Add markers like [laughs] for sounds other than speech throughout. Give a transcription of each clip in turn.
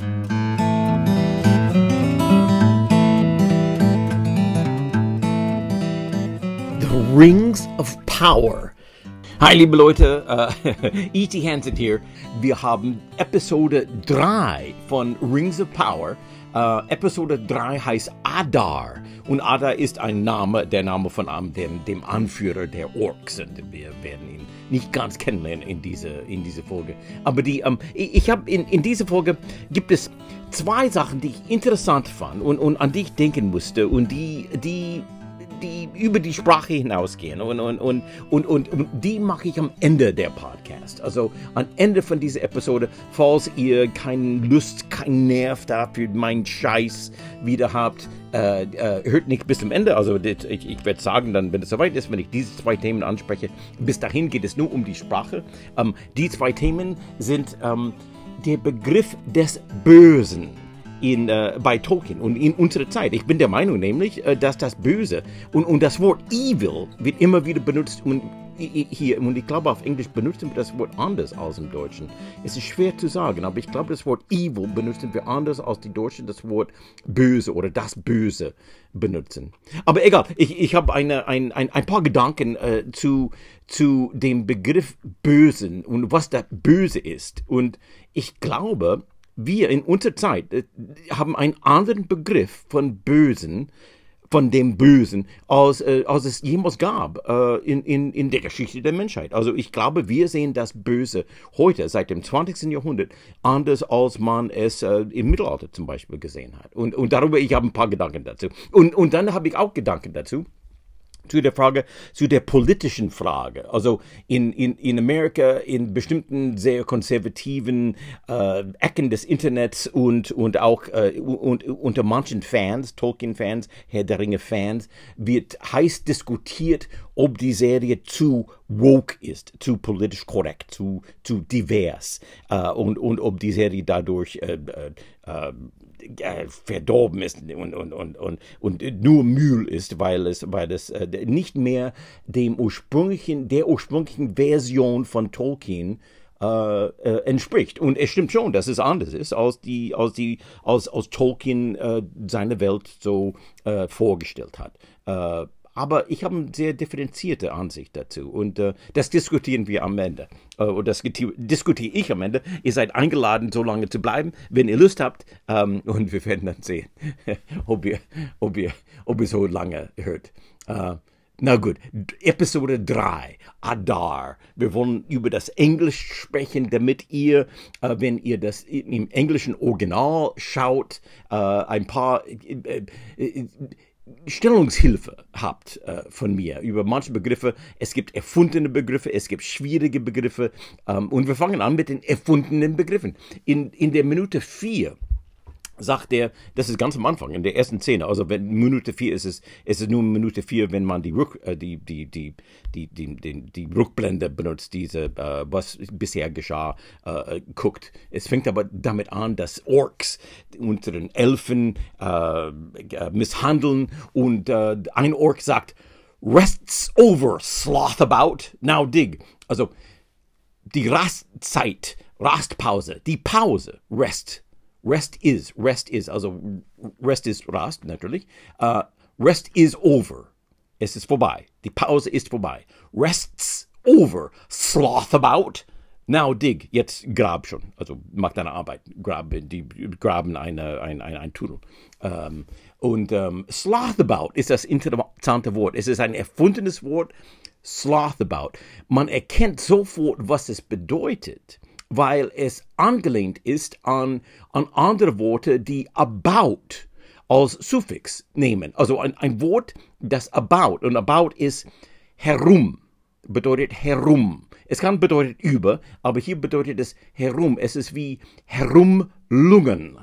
The Rings of Power. Hi, liebe Leute, äh, [laughs] E.T. Hansen hier. Wir haben Episode 3 von Rings of Power. Äh, Episode 3 heißt Adar. Und Adar ist ein Name, der Name von einem, dem, dem Anführer der Orks. Und wir werden ihn nicht ganz kennenlernen in dieser in diese Folge. Aber die, ähm, ich, habe in, in dieser Folge gibt es zwei Sachen, die ich interessant fand und, und an die ich denken musste und die, die die über die Sprache hinausgehen. Und, und, und, und, und, und die mache ich am Ende der Podcast. Also am Ende von dieser Episode, falls ihr keine Lust, keinen Nerv dafür meinen Scheiß wieder habt, äh, äh, hört nicht bis zum Ende. Also ich, ich werde sagen, dann, wenn es soweit ist, wenn ich diese zwei Themen anspreche, bis dahin geht es nur um die Sprache. Ähm, die zwei Themen sind ähm, der Begriff des Bösen in, äh, bei Tolkien und in unserer Zeit. Ich bin der Meinung nämlich, äh, dass das Böse und, und das Wort Evil wird immer wieder benutzt und hier, und ich glaube auf Englisch benutzen wir das Wort anders als im Deutschen. Es ist schwer zu sagen, aber ich glaube das Wort Evil benutzen wir anders als die Deutschen das Wort Böse oder das Böse benutzen. Aber egal, ich, ich habe eine, ein, ein, ein paar Gedanken äh, zu, zu dem Begriff Bösen und was das Böse ist. Und ich glaube, wir in unserer Zeit äh, haben einen anderen Begriff von Bösen, von dem Bösen, als, äh, als es jemals gab äh, in, in, in der Geschichte der Menschheit. Also ich glaube, wir sehen das Böse heute, seit dem 20. Jahrhundert, anders als man es äh, im Mittelalter zum Beispiel gesehen hat. Und, und darüber, ich habe ein paar Gedanken dazu. Und, und dann habe ich auch Gedanken dazu zu der Frage, zu der politischen Frage. Also in, in, in Amerika, in bestimmten sehr konservativen äh, Ecken des Internets und, und auch äh, und, unter manchen Fans, Tolkien-Fans, Herr der Ringe-Fans, wird heiß diskutiert, ob die Serie zu woke ist, zu politisch korrekt, zu, zu divers äh, und, und ob die Serie dadurch äh, äh, äh verdorben ist und, und, und, und, und nur Müll ist, weil es, weil es äh, nicht mehr dem ursprünglichen, der ursprünglichen Version von Tolkien äh, äh, entspricht. Und es stimmt schon, dass es anders ist, als die, als die, als, als Tolkien äh, seine Welt so äh, vorgestellt hat. Aber ich habe eine sehr differenzierte Ansicht dazu und äh, das diskutieren wir am Ende. Äh, und das diskutiere ich am Ende. Ihr seid eingeladen, so lange zu bleiben, wenn ihr Lust habt. Ähm, und wir werden dann sehen, [laughs] ob, ihr, ob, ihr, ob ihr so lange hört. Äh, na gut, Episode 3, Adar. Wir wollen über das Englisch sprechen, damit ihr, äh, wenn ihr das im englischen Original schaut, äh, ein paar äh, äh Stellungshilfe habt äh, von mir über manche Begriffe. Es gibt erfundene Begriffe, es gibt schwierige Begriffe. Ähm, und wir fangen an mit den erfundenen Begriffen. In, in der Minute 4 sagt er, das ist ganz am Anfang, in der ersten Szene, also wenn Minute 4 ist ist es nur Minute 4, wenn man die, Rück, äh, die, die, die, die, die, die, die Rückblende benutzt, diese, äh, was bisher geschah, äh, guckt. Es fängt aber damit an, dass Orks unseren Elfen äh, äh, misshandeln und äh, ein Ork sagt, Rests over, sloth about, now dig. Also die Rastzeit, Rastpause, die Pause, Rest Rest is, rest is, also rest ist Rast natürlich. Uh, rest is over. Es ist vorbei. Die Pause ist vorbei. Rests over. Sloth about. Now dig. Jetzt grab schon. Also mach deine Arbeit. Grab, die graben eine, ein, ein, ein Tunnel. Um, und um, sloth about ist das interessante Wort. Es ist ein erfundenes Wort. Sloth about. Man erkennt sofort, was es bedeutet weil es angelehnt ist an, an andere Worte, die about als Suffix nehmen. Also ein, ein Wort, das about, und about ist herum, bedeutet herum. Es kann bedeuten über, aber hier bedeutet es herum. Es ist wie herumlungen.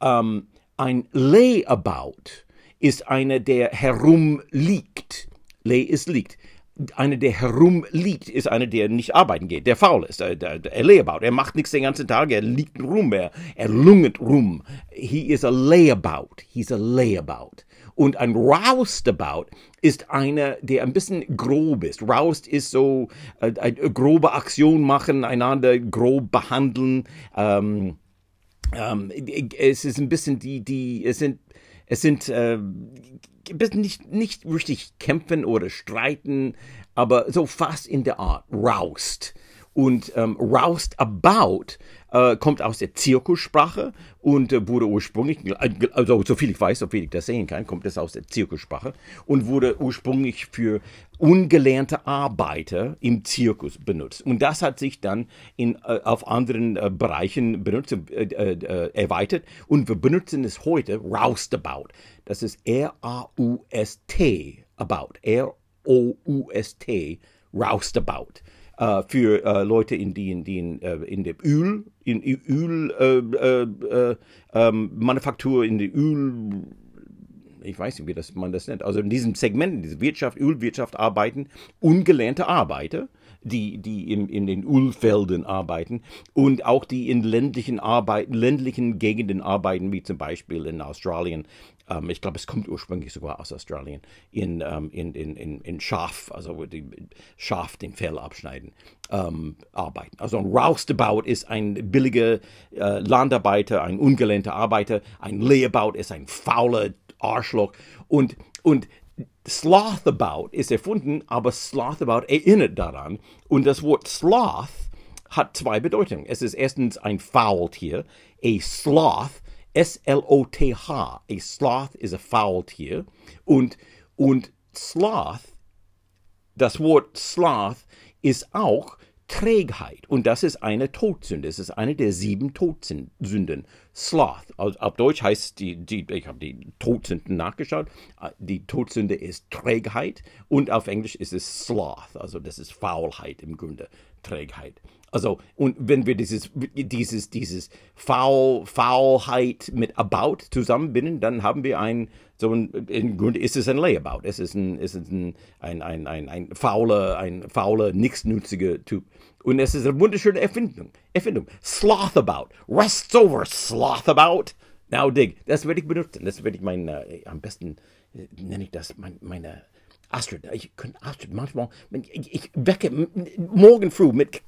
Ähm, ein layabout ist einer, der herumliegt. Lay ist liegt einer, der herumliegt, ist einer, der nicht arbeiten geht, der faul ist, der, der, der layabout. Er macht nichts den ganzen Tag, er liegt rum, er, er lungert rum. He is a layabout. He's a layabout. Und ein roustabout ist einer, der ein bisschen grob ist. Roust ist so äh, eine grobe Aktion machen, einander grob behandeln. Ähm, ähm, es ist ein bisschen die, die, es sind, es sind äh, nicht, nicht richtig kämpfen oder streiten, aber so fast in der Art, roust. Und ähm, roust about äh, kommt aus der Zirkussprache und äh, wurde ursprünglich, also so viel ich weiß, so viel ich das sehen kann, kommt es aus der Zirkussprache und wurde ursprünglich für ungelernte Arbeiter im Zirkus benutzt. Und das hat sich dann in, äh, auf anderen äh, Bereichen benutzt, äh, äh, erweitert und wir benutzen es heute roustabout. Das ist R-A-U-S-T, about, R-O-U-S-T, roustabout äh, für äh, Leute, in die in, die in, äh, in der Öl, in Öl äh, äh, äh, ähm, Manufaktur, in der Öl ich weiß nicht, wie das, man das nennt, also in diesem Segment, in dieser Wirtschaft, Ölwirtschaft arbeiten, ungelernte Arbeiter, die, die in, in den Ölfeldern arbeiten und auch die in ländlichen Arbeiten, ländlichen Gegenden arbeiten, wie zum Beispiel in Australien. Ähm, ich glaube, es kommt ursprünglich sogar aus Australien, in, ähm, in, in, in, in Schaf, also die Schaf den Fell abschneiden, ähm, arbeiten. Also ein Roustabout ist ein billiger äh, Landarbeiter, ein ungelernter Arbeiter, ein Layabout ist ein fauler Arschloch und, und Slothabout ist erfunden, aber Slothabout erinnert daran. Und das Wort Sloth hat zwei Bedeutungen. Es ist erstens ein Faultier. A Sloth, S-L-O-T-H. A Sloth ist ein Faultier. Und, und Sloth, das Wort Sloth ist auch Trägheit. Und das ist eine Todsünde. Es ist eine der sieben Todsünden. Sloth. Also auf Deutsch heißt die, die ich habe die Todsünden nachgeschaut. Die Todsünde ist Trägheit. Und auf Englisch ist es Sloth. Also das ist Faulheit im Grunde. Trägheit. Also, und wenn wir dieses, dieses, dieses Faul, Faulheit mit About zusammenbinden, dann haben wir ein, so ein, im Grunde ist es ein Layabout. Es ist ein, ist ein, ein, ein, ein, ein fauler, ein fauler, nichtsnutziger Typ. Und es ist eine wunderschöne Erfindung. Erfindung. Slothabout. Rests over, Slothabout. Now dig. Das werde ich benutzen. Das werde ich mein, äh, am besten äh, nenne ich das mein, meine Astrid. Ich könnte Astrid manchmal, ich, ich wecke morgen früh mit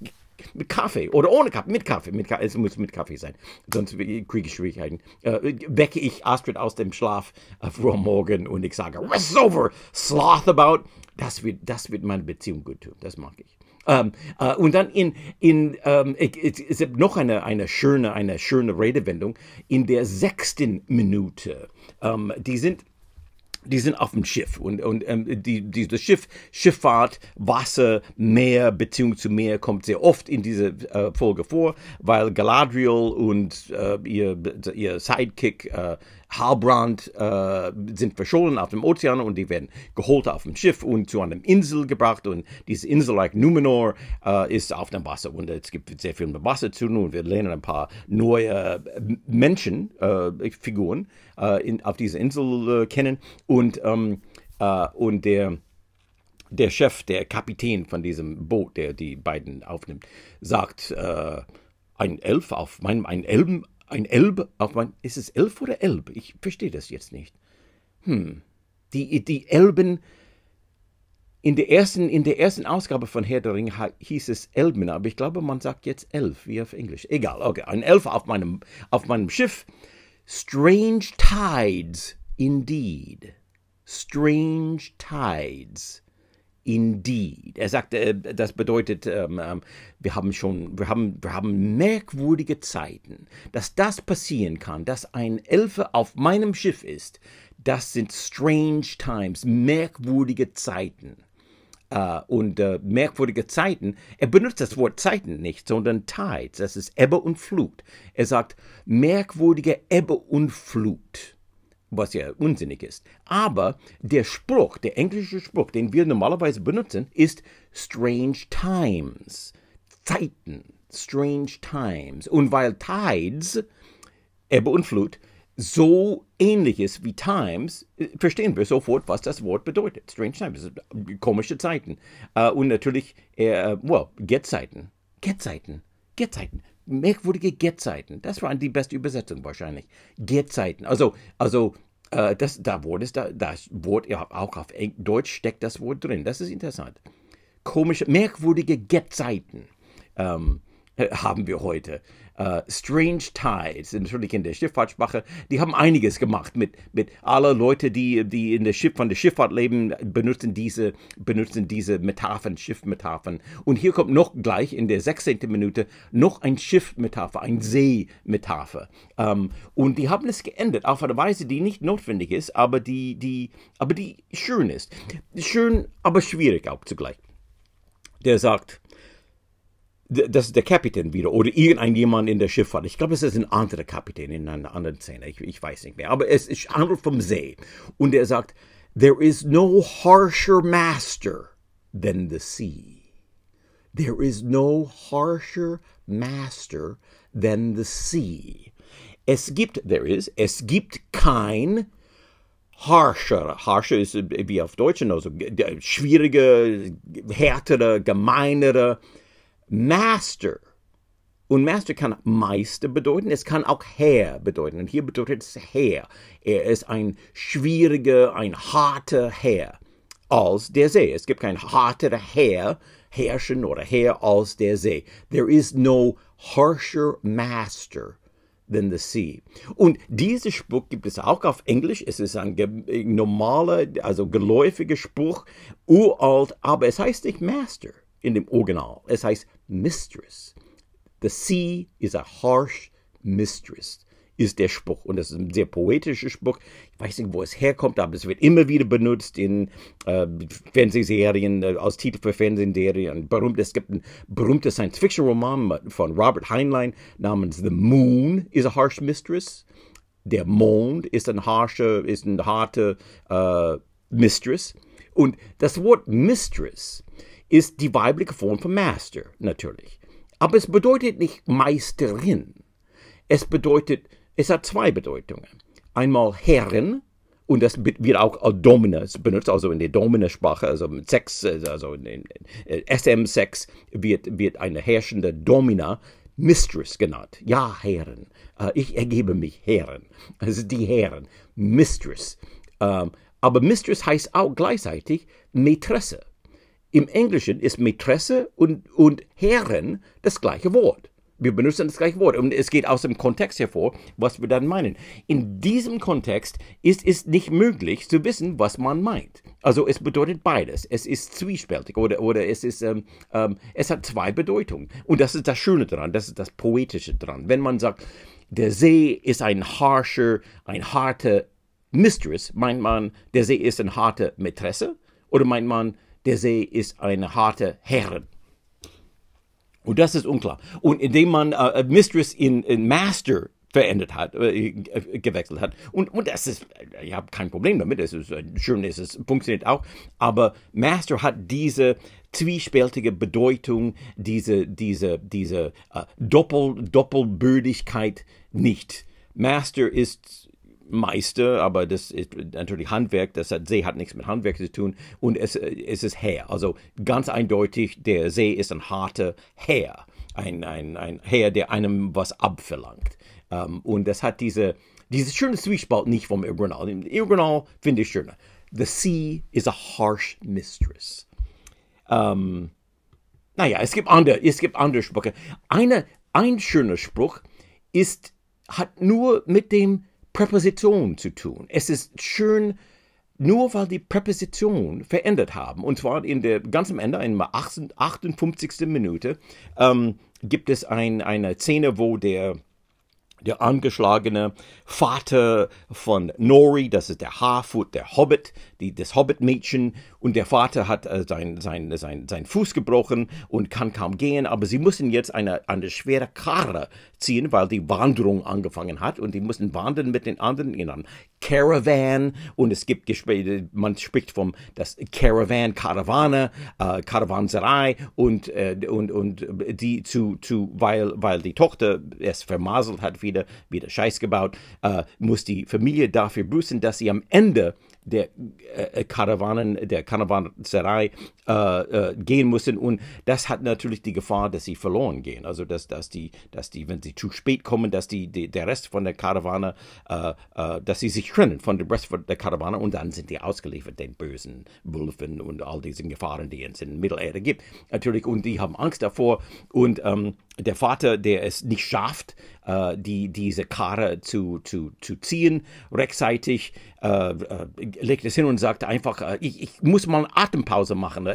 mit Kaffee oder ohne Kaffee, mit Kaffee, mit Kaffee, es muss mit Kaffee sein, sonst kriege ich Schwierigkeiten. Äh, wecke ich Astrid aus dem Schlaf äh, vor Morgen und ich sage, rest over, sloth about. Das wird, das wird meine Beziehung gut tun, das mag ich. Ähm, äh, und dann in, in ähm, es gibt noch eine, eine schöne, eine schöne Redewendung in der sechsten Minute. Ähm, die sind die sind auf dem Schiff und, und ähm, die, die, das Schiff, Schifffahrt, Wasser, Meer, Beziehung zu Meer kommt sehr oft in dieser äh, Folge vor, weil Galadriel und äh, ihr, ihr Sidekick äh, Halbrand äh, sind verschollen auf dem Ozean und die werden geholt auf dem Schiff und zu einer Insel gebracht und diese Insel, like Numenor, äh, ist auf dem Wasser und es gibt sehr viel mit Wasser zu tun und wir lernen ein paar neue Menschenfiguren äh, äh, auf dieser Insel äh, kennen und, ähm, äh, und der der Chef, der Kapitän von diesem Boot, der die beiden aufnimmt, sagt, äh, ein Elf auf meinem, ein Elben ein Elb auf mein. Ist es Elf oder Elb? Ich verstehe das jetzt nicht. Hm. Die, die Elben. In der, ersten, in der ersten Ausgabe von Herr der Ringe hieß es Elben, aber ich glaube, man sagt jetzt Elf, wie auf Englisch. Egal, okay. Ein Elf auf meinem, auf meinem Schiff. Strange tides, indeed. Strange tides indeed. Er sagt, äh, das bedeutet, ähm, ähm, wir haben schon, wir haben, wir haben merkwürdige Zeiten. Dass das passieren kann, dass ein Elfe auf meinem Schiff ist, das sind strange times, merkwürdige Zeiten. Uh, und uh, merkwürdige Zeiten, er benutzt das Wort Zeiten nicht, sondern Tides, das ist Ebbe und Flut. Er sagt merkwürdige Ebbe und Flut was ja unsinnig ist. Aber der Spruch, der englische Spruch, den wir normalerweise benutzen, ist Strange Times. Zeiten. Strange Times. Und weil Tides, Ebbe und Flut, so ähnlich ist wie Times, verstehen wir sofort, was das Wort bedeutet. Strange Times, komische Zeiten. Uh, und natürlich, uh, well, Gezeiten. Gezeiten. Gezeiten merkwürdige Gezeiten. Das war die beste Übersetzung wahrscheinlich. Gezeiten. Also, also äh, das, da Wort ist da, das Wort, ja, auch auf Deutsch steckt das Wort drin. Das ist interessant. Komische, merkwürdige Gezeiten ähm, [laughs] haben wir heute. Äh, Strange Tides, natürlich in der Schifffahrtssprache, die haben einiges gemacht mit, mit aller Leute, die, die in der Schiff, von der Schifffahrt leben, benutzen diese, benutzen diese Metaphern, Schiffmetaphern. Und hier kommt noch gleich in der 16. Minute noch ein Schiffmetapher, ein Seemetapher. Ähm, und die haben es geändert auf eine Weise, die nicht notwendig ist, aber die, die, aber die schön ist. Schön, aber schwierig auch zugleich. Der sagt, das ist der Kapitän wieder oder irgendein in der Schifffahrt. Ich glaube, es ist ein anderer Kapitän in einer anderen Szene. Ich, ich weiß nicht mehr. Aber es ist handelt vom See. Und er sagt, there is no harsher master than the sea. There is no harsher master than the sea. Es gibt, there is, es gibt kein harsher. Harsher ist wie auf Deutsch, also schwierige, härtere, gemeinere Master. Und Master kann Meister bedeuten, es kann auch Herr bedeuten. Und hier bedeutet es Herr. Er ist ein schwieriger, ein harter Herr als der See. Es gibt kein harter Herr, Herrschen oder Herr als der See. There is no harsher master than the sea. Und dieser Spruch gibt es auch auf Englisch. Es ist ein normaler, also geläufiger Spruch, uralt, aber es heißt nicht Master in dem Original. Es heißt Mistress. The sea is a harsh mistress, ist der Spruch. Und das ist ein sehr poetischer Spruch. Ich weiß nicht, wo es herkommt, aber es wird immer wieder benutzt in äh, Fernsehserien, äh, als Titel für Fernsehserien. Berühmt, es gibt einen berühmten Science-Fiction-Roman von Robert Heinlein namens The Moon is a Harsh Mistress. Der Mond ist ein harscher, ist eine harte äh, Mistress. Und das Wort Mistress ist die weibliche Form von Master, natürlich. Aber es bedeutet nicht Meisterin. Es bedeutet, es hat zwei Bedeutungen. Einmal Herrin, und das wird auch als Domina benutzt, also in der Domina-Sprache, also mit Sex, also in, SM-Sex wird, wird eine herrschende Domina Mistress genannt. Ja, Herren. Äh, ich ergebe mich Herren. Also die Herren. Mistress. Ähm, aber Mistress heißt auch gleichzeitig Mätresse. Im Englischen ist Mätresse und, und Herren das gleiche Wort. Wir benutzen das gleiche Wort und es geht aus dem Kontext hervor, was wir dann meinen. In diesem Kontext ist es nicht möglich zu wissen, was man meint. Also es bedeutet beides. Es ist zwiespältig oder, oder es, ist, ähm, ähm, es hat zwei Bedeutungen. Und das ist das Schöne daran, das ist das Poetische daran. Wenn man sagt, der See ist ein harscher, ein harter Mistress, meint man, der See ist eine harte Mätresse? Oder meint man, der See ist eine harte Herrin. Und das ist unklar. Und indem man äh, Mistress in, in Master verändert hat, äh, gewechselt hat. Und, und das ist, ich habe kein Problem damit, es ist äh, schön, es ist, funktioniert auch. Aber Master hat diese zwiespältige Bedeutung, diese, diese, diese äh, Doppel, Doppelbürdigkeit nicht. Master ist Meister, aber das ist natürlich Handwerk, das hat, See hat nichts mit Handwerk zu tun und es, es ist Herr. Also ganz eindeutig, der See ist ein harter Herr, ein, ein, ein Herr, der einem was abverlangt. Um, ähm, und das hat diese, diese schöne Zwiespalt nicht vom Original. Im Original finde ich schöner. The sea is a harsh mistress. Um, ähm, naja, es gibt andere, es gibt andere Sprüche. Eine, ein schöner Spruch ist, hat nur mit dem Präposition zu tun. Es ist schön, nur weil die Präposition verändert haben. Und zwar in der ganz am Ende, in der 58. Minute, ähm, gibt es ein, eine Szene, wo der der angeschlagene Vater von Nori, das ist der Harfoot, der Hobbit, die, das Hobbit-Mädchen. Und der Vater hat äh, sein, sein, sein, sein Fuß gebrochen und kann kaum gehen. Aber sie müssen jetzt eine, eine schwere Karre ziehen, weil die Wanderung angefangen hat. Und die müssen wandern mit den anderen in einem Caravan. Und es gibt Gespräche, man spricht vom das Caravan, Karawane, äh, Karawanserei. Und, äh, und, und die zu, zu weil, weil die Tochter es vermaselt hat, wieder, wieder Scheiß gebaut, äh, muss die Familie dafür büßen, dass sie am Ende der äh, Karawanen, der Karawanserei äh, äh, gehen müssen. Und das hat natürlich die Gefahr, dass sie verloren gehen. Also dass, dass die, dass die, wenn sie zu spät kommen, dass die, die der Rest von der Karawane, äh, äh, dass sie sich trennen von dem Rest von der Karawane und dann sind die ausgeliefert den bösen Wölfen und all diesen Gefahren, die es in Mittelerde gibt. Natürlich, und die haben Angst davor. Und ähm, der Vater, der es nicht schafft, äh, die, diese Karre zu, zu, zu ziehen, rechtzeitig, äh, äh, legt es hin und sagt einfach, äh, ich, ich muss mal eine Atempause machen.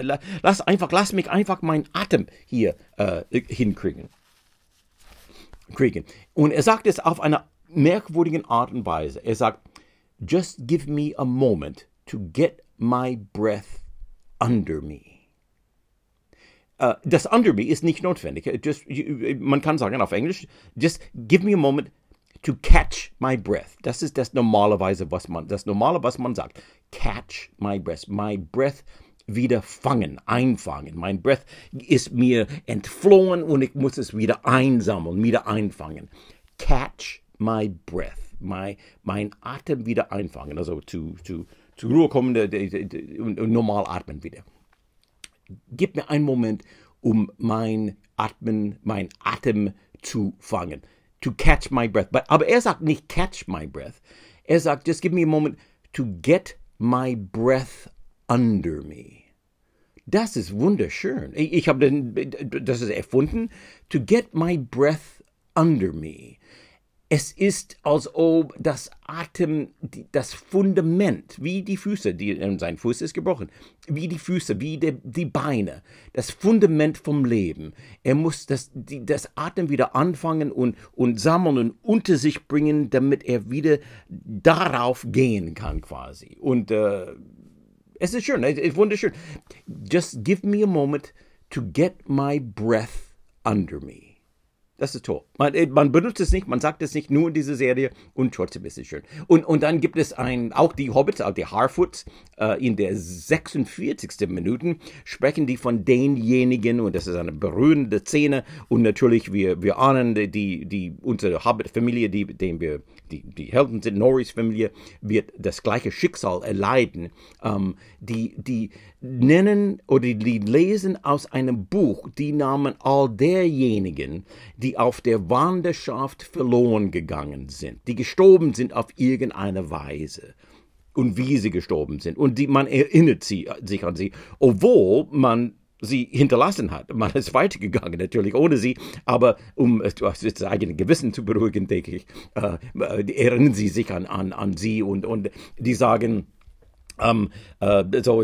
Lass einfach, lass mich einfach meinen Atem hier äh, hinkriegen. Kriegen. Und er sagt es auf eine merkwürdige Art und Weise. Er sagt, just give me a moment to get my breath under me. Uh, das under me ist nicht notwendig. Just, man kann sagen auf Englisch, just give me a moment to catch my breath. Das ist das normalerweise, was man, das normale, was man sagt. Catch my breath. My breath wieder fangen, einfangen. Mein Breath ist mir entflohen und ich muss es wieder einsammeln, wieder einfangen. Catch my breath. My, mein Atem wieder einfangen. Also zu, zu, zur Ruhe kommen und normal atmen wieder gib mir einen Moment, um mein Atmen, mein Atem zu fangen. To catch my breath. Aber er sagt nicht catch my breath. Er sagt, just give me a moment to get my breath under me. Das ist wunderschön. Ich, ich habe das ist erfunden. To get my breath under me. Es ist, als ob das Atem, das Fundament, wie die Füße, die, sein Fuß ist gebrochen, wie die Füße, wie die, die Beine, das Fundament vom Leben. Er muss das, die, das Atem wieder anfangen und, und sammeln und unter sich bringen, damit er wieder darauf gehen kann, quasi. Und äh, es ist schön, es ist wunderschön. Just give me a moment to get my breath under me. Das ist toll. Man, äh, man, benutzt es nicht, man sagt es nicht nur in dieser Serie und trotzdem ist es schön. Und, und dann gibt es ein, auch die Hobbits, auch die Harfoots, äh, in der 46. Minute sprechen die von denjenigen, und das ist eine berührende Szene, und natürlich, wir, wir ahnen, die, die, unsere Hobbit-Familie, die, den wir, die, die Helden sind, Norris Familie, wird das gleiche Schicksal erleiden. Ähm, die, die nennen oder die lesen aus einem Buch die Namen all derjenigen, die auf der Wanderschaft verloren gegangen sind, die gestorben sind auf irgendeine Weise und wie sie gestorben sind. Und die, man erinnert sie, sich an sie, obwohl man sie hinterlassen hat. Man ist weitergegangen, natürlich ohne sie, aber um das eigene Gewissen zu beruhigen, denke ich, äh, erinnern sie sich an, an, an sie und, und die sagen, um, uh, so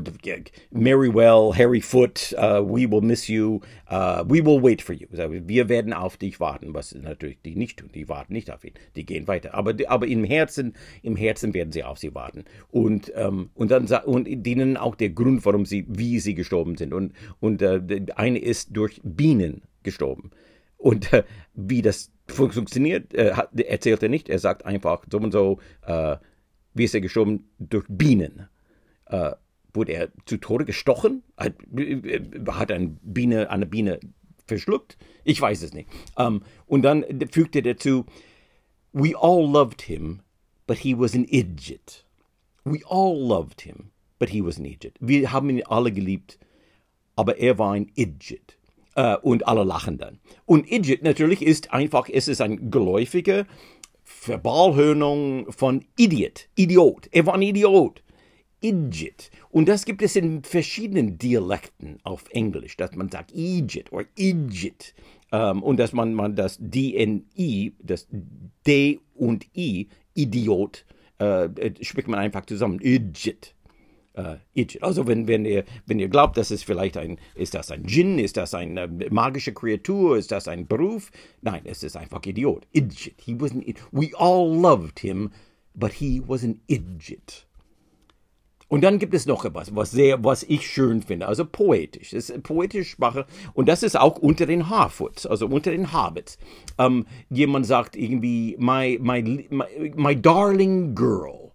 Mary Well, Harry Foot, uh, we will miss you, uh, we will wait for you. Wir werden auf dich warten, was natürlich die nicht tun. Die warten nicht auf ihn, die gehen weiter. Aber, aber im Herzen, im Herzen werden sie auf sie warten. Und, um, und dann und ihnen auch der Grund, warum sie, wie sie gestorben sind. Und, und uh, eine ist durch Bienen gestorben. Und uh, wie das funktioniert, uh, erzählt er nicht. Er sagt einfach so und so, wie ist er gestorben? Durch Bienen äh, wurde er zu Tode gestochen? Hat, äh, hat eine Biene eine Biene verschluckt? Ich weiß es nicht. Um, ähm, und dann fügte er dazu, We all loved him, but he was an idiot. We all loved him, but he was an idiot. Wir haben ihn alle geliebt, aber er war ein Idiot. Uh, und alle lachen dann. Und Idiot natürlich ist einfach, es ist ein geläufiger Verbalhörnung von Idiot, Idiot. Er war ein Idiot. Idiot. Und das gibt es in verschiedenen Dialekten auf Englisch, dass man sagt Idiot oder Idiot. Ähm, und dass man, man das D-N-I, das D und I, Idiot, äh, äh, spricht man einfach zusammen. Idiot. Uh, Idiot. Also wenn, wenn, ihr, wenn ihr glaubt, dass es vielleicht ein, ist das ein Djinn, ist das eine magische Kreatur, ist das ein Beruf? Nein, es ist einfach Idiot. Idiot. He was an, we all loved him, but he was an idiot. Und dann gibt es noch etwas, was sehr, was ich schön finde, also poetisch. Das ist poetische Sprache und das ist auch unter den Harfoots, also unter den Hobbits. Ähm, jemand sagt irgendwie, my, my, my, my darling girl,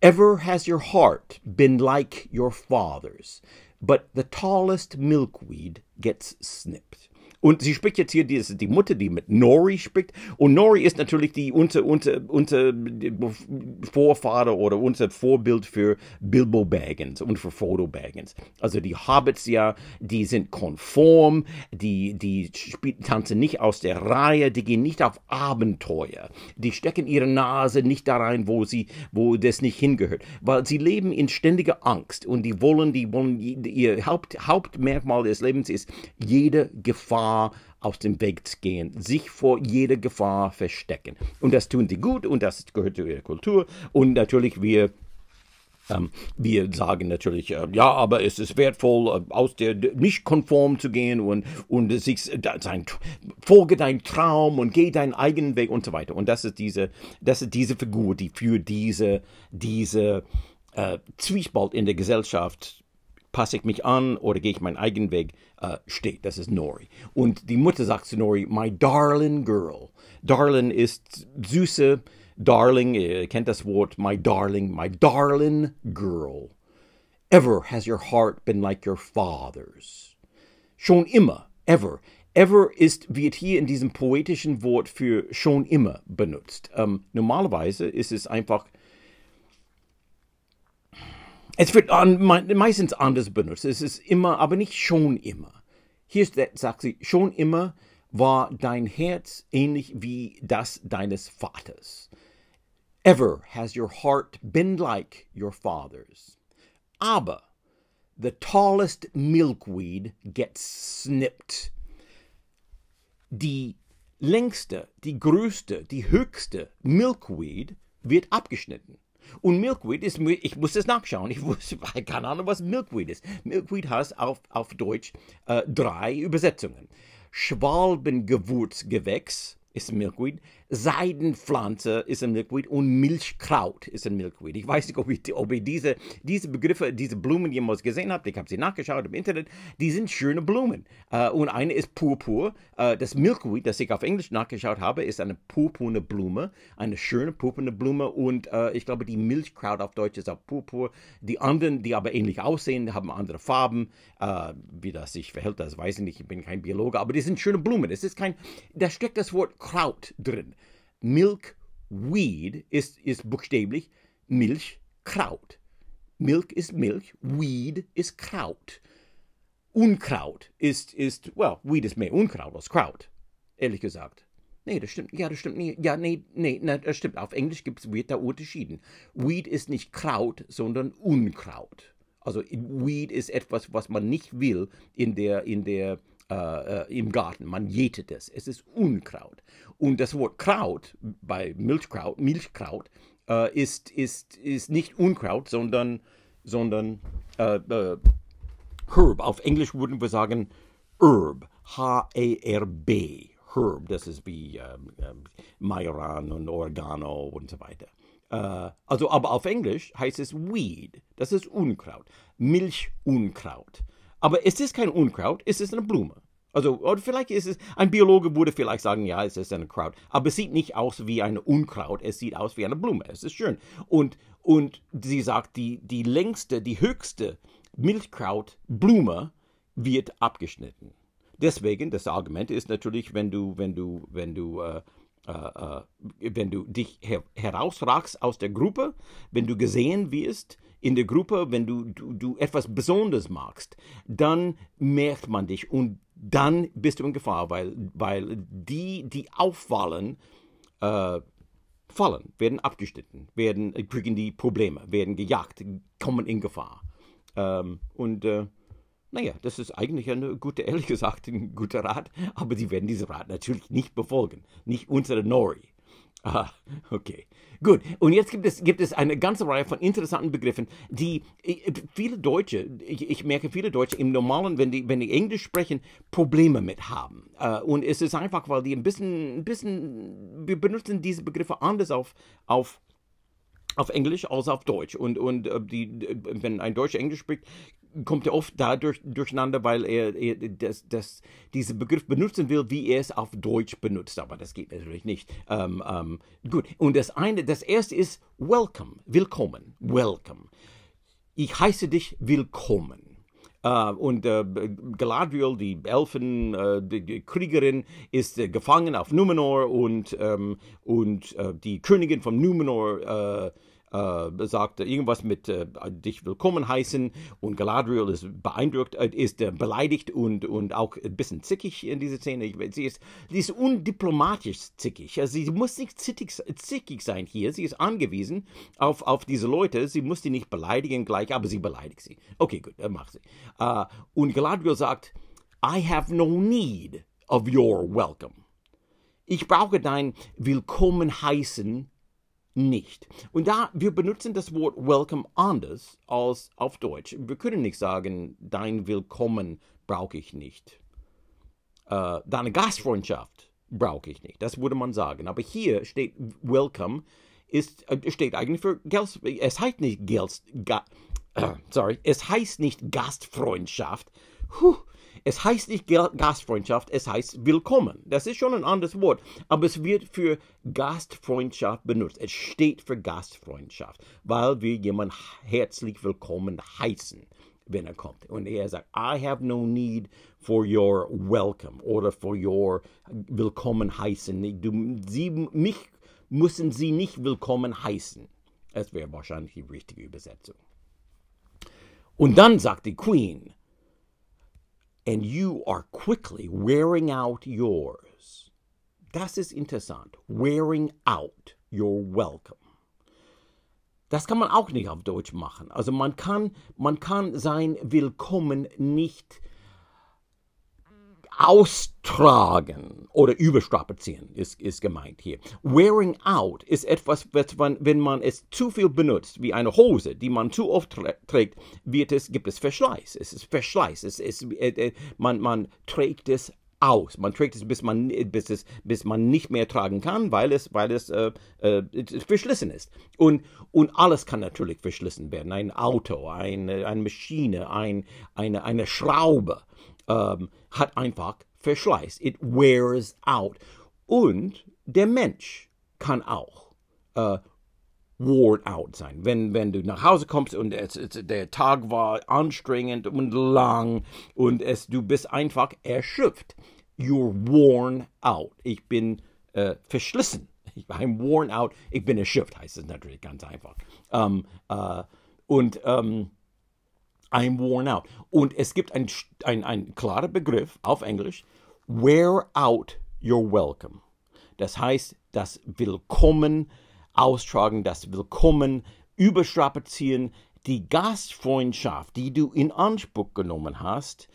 ever has your heart been like your father's, but the tallest milkweed gets snipped. Und sie spricht jetzt hier, die, ist die Mutter, die mit Nori spricht. Und Nori ist natürlich die unser, unser, unser Vorvater oder unser Vorbild für Bilbo Baggins und für Frodo Baggins. Also die Hobbits ja, die sind konform, die, die tanzen nicht aus der Reihe, die gehen nicht auf Abenteuer, die stecken ihre Nase nicht da rein, wo sie, wo das nicht hingehört, weil sie leben in ständiger Angst und die wollen, die wollen, ihr Haupt, Hauptmerkmal des Lebens ist, jede Gefahr aus dem Weg gehen, sich vor jeder Gefahr verstecken. Und das tun sie gut und das gehört zu ihrer Kultur. Und natürlich, wir ähm, wir sagen natürlich, äh, ja, aber es ist wertvoll, äh, aus der nicht konform zu gehen und, und sich sein, folge dein Traum und geh deinen eigenen Weg und so weiter. Und das ist diese, das ist diese Figur, die für diese, diese äh, Zwiespalt in der Gesellschaft passe ich mich an oder gehe ich meinen eigenen Weg, äh, steht. Das ist Nori. Und die Mutter sagt zu Nori, my darling girl. Darling ist süße, Darling, ihr kennt das Wort, my darling, my darling girl. Ever has your heart been like your father's. Schon immer, ever. Ever ist, wird hier in diesem poetischen Wort für schon immer benutzt. Ähm, normalerweise ist es einfach, es wird an, meistens anders benutzt. Es ist immer, aber nicht schon immer. Hier sagt sie, schon immer war dein Herz ähnlich wie das deines Vaters. Ever has your heart been like your father's. Aber the tallest milkweed gets snipped. Die längste, die größte, die höchste Milkweed wird abgeschnitten. Und Milkweed ist, ich muss das nachschauen, ich wusste, [laughs] keine Ahnung, was Milkweed ist. Milkweed hat auf, auf Deutsch äh, drei Übersetzungen. Schwalbengewurzgewächs ist Milkweed, Seidenpflanze ist ein Milkweed und Milchkraut ist ein Milkweed. Ich weiß nicht, ob ich, ob ich diese, diese Begriffe, diese Blumen jemals gesehen habe. Ich habe sie nachgeschaut im Internet. Die sind schöne Blumen. Uh, und eine ist purpur. Uh, das Milkweed, das ich auf Englisch nachgeschaut habe, ist eine purpurne Blume. Eine schöne purpurne Blume. Und uh, ich glaube, die Milchkraut auf Deutsch ist auch purpur. Die anderen, die aber ähnlich aussehen, haben andere Farben. wie das sich verhält, das weiß ich nicht. Ich bin kein Biologe. Aber die sind schöne Blumen. Es ist kein, da steckt das Wort Kraut drin. Milkweed ist, ist buchstäblich Milchkraut. Milk ist Milch, Weed ist Kraut. Unkraut ist, ist, well, Weed ist mehr Unkraut als Kraut, ehrlich gesagt. Nee, das stimmt, ja, das stimmt nicht. Ja, nee, nee, nee das stimmt. Auf Englisch gibt's, wird da unterschieden. Weed ist nicht Kraut, sondern Unkraut. Also Weed ist etwas, was man nicht will in der, in der, äh, äh, im Garten. Man jätet es. Es ist Unkraut. Und das Wort Kraut bei Milchkraut, Milchkraut äh, ist, ist, ist nicht Unkraut, sondern, sondern äh, äh, Herb. Auf Englisch würden wir sagen Herb. H-E-R-B. Herb. Das ist wie ähm, ähm, Majoran und Oregano und so weiter. Äh, also, aber auf Englisch heißt es Weed. Das ist Unkraut. Milchunkraut. Aber es ist kein Unkraut, es ist eine Blume. Also, oder vielleicht ist es, ein Biologe würde vielleicht sagen, ja, es ist eine Kraut. Aber es sieht nicht aus wie ein Unkraut, es sieht aus wie eine Blume. Es ist schön. Und, und sie sagt, die, die längste, die höchste Milchkrautblume wird abgeschnitten. Deswegen, das Argument ist natürlich, wenn du, wenn du, wenn du, äh, äh, äh wenn du dich her herausragst aus der Gruppe, wenn du gesehen wirst, in der Gruppe, wenn du, du, du etwas Besonderes magst, dann merkt man dich und dann bist du in Gefahr, weil, weil die, die auffallen, äh, fallen, werden abgeschnitten, werden, kriegen die Probleme, werden gejagt, kommen in Gefahr. Ähm, und äh, naja, das ist eigentlich eine gute, ehrlich gesagt, ein guter Rat, aber sie werden diesen Rat natürlich nicht befolgen. Nicht unsere Nori. Ah, okay. Gut. Und jetzt gibt es, gibt es eine ganze Reihe von interessanten Begriffen, die äh, viele Deutsche, ich, ich merke viele Deutsche im Normalen, wenn die, wenn die Englisch sprechen, Probleme mit haben. Uh, und es ist einfach, weil die ein bisschen, ein bisschen, wir benutzen diese Begriffe anders auf, auf auf Englisch als auf Deutsch. Und, und äh, die, wenn ein Deutscher Englisch spricht, kommt er oft dadurch durcheinander, weil er, er das, das, diesen Begriff benutzen will, wie er es auf Deutsch benutzt. Aber das geht natürlich nicht. Ähm, ähm, gut. Und das eine, das erste ist welcome, willkommen, welcome. Ich heiße dich willkommen. Äh, und äh, Galadriel, die Elfen, äh, die, die, Kriegerin, ist äh, gefangen auf Numenor und, ähm, und die Königin von Numenor äh, äh, sagt irgendwas mit äh, dich willkommen heißen und Galadriel ist beeindruckt, äh, ist äh, beleidigt und, und auch ein bisschen zickig in dieser Szene. Sie ist, sie ist undiplomatisch zickig. Also sie muss nicht zickig, zickig sein hier. Sie ist angewiesen auf, auf diese Leute. Sie muss die nicht beleidigen gleich, aber sie beleidigt sie. Okay, gut, dann macht sie. Uh, und Galadriel sagt, I have no need of your welcome. Ich brauche dein Willkommen heißen nicht. Und da, wir benutzen das Wort welcome anders als auf Deutsch. Wir können nicht sagen, dein Willkommen brauche ich nicht. Äh, deine Gastfreundschaft brauche ich nicht. Das würde man sagen. Aber hier steht welcome, ist, äh, steht eigentlich für Gels, es heißt nicht Gels, ga, äh, sorry, es heißt nicht Gastfreundschaft. Puh, es heißt nicht Gastfreundschaft, es heißt Willkommen. Das ist schon ein anderes Wort, aber es wird für Gastfreundschaft benutzt. Es steht für Gastfreundschaft, weil wir jemanden herzlich willkommen heißen wenn er kommt. Und er sagt, I have no need for your welcome oder for your willkommen heißen. Du, sie, mich müssen sie nicht willkommen heißen. Das wäre wahrscheinlich die richtige Übersetzung. Und dann sagt die Queen, and you are quickly wearing out yours. Das ist interessant. Wearing out your welcome. Das kann man auch nicht auf Deutsch machen. Also man kann, man kann sein Willkommen nicht austragen oder überstrapazieren ist, ist gemeint hier. Wearing out ist etwas, wenn man es zu viel benutzt, wie eine Hose, die man zu oft trägt, wird es, gibt es Verschleiß. Es ist Verschleiß. Es ist, äh, äh, man, man trägt es aus. Man trägt es bis man, bis es, bis man nicht mehr tragen kann, weil es, weil es äh, äh, verschlissen ist. Und, und alles kann natürlich verschlissen werden. Ein Auto, eine, eine Maschine, ein, eine, eine Schraube ähm, hat einfach Verschleiß. It wears out. Und der Mensch kann auch äh, worn out sein. Wenn, wenn du nach Hause kommst und es, es, der Tag war anstrengend und lang und es, du bist einfach erschöpft. You're worn out. Ich bin äh, verschlissen. Bin worn out. Ich bin erschöpft, heißt es natürlich ganz einfach. Ähm, äh, und ähm, I'm worn out. Und es gibt ein, ein, klarer Begriff auf Englisch, wear out your welcome. Das heißt, das Willkommen austragen, das Willkommen überstrapazieren, die Gastfreundschaft, die du in Anspruch genommen hast,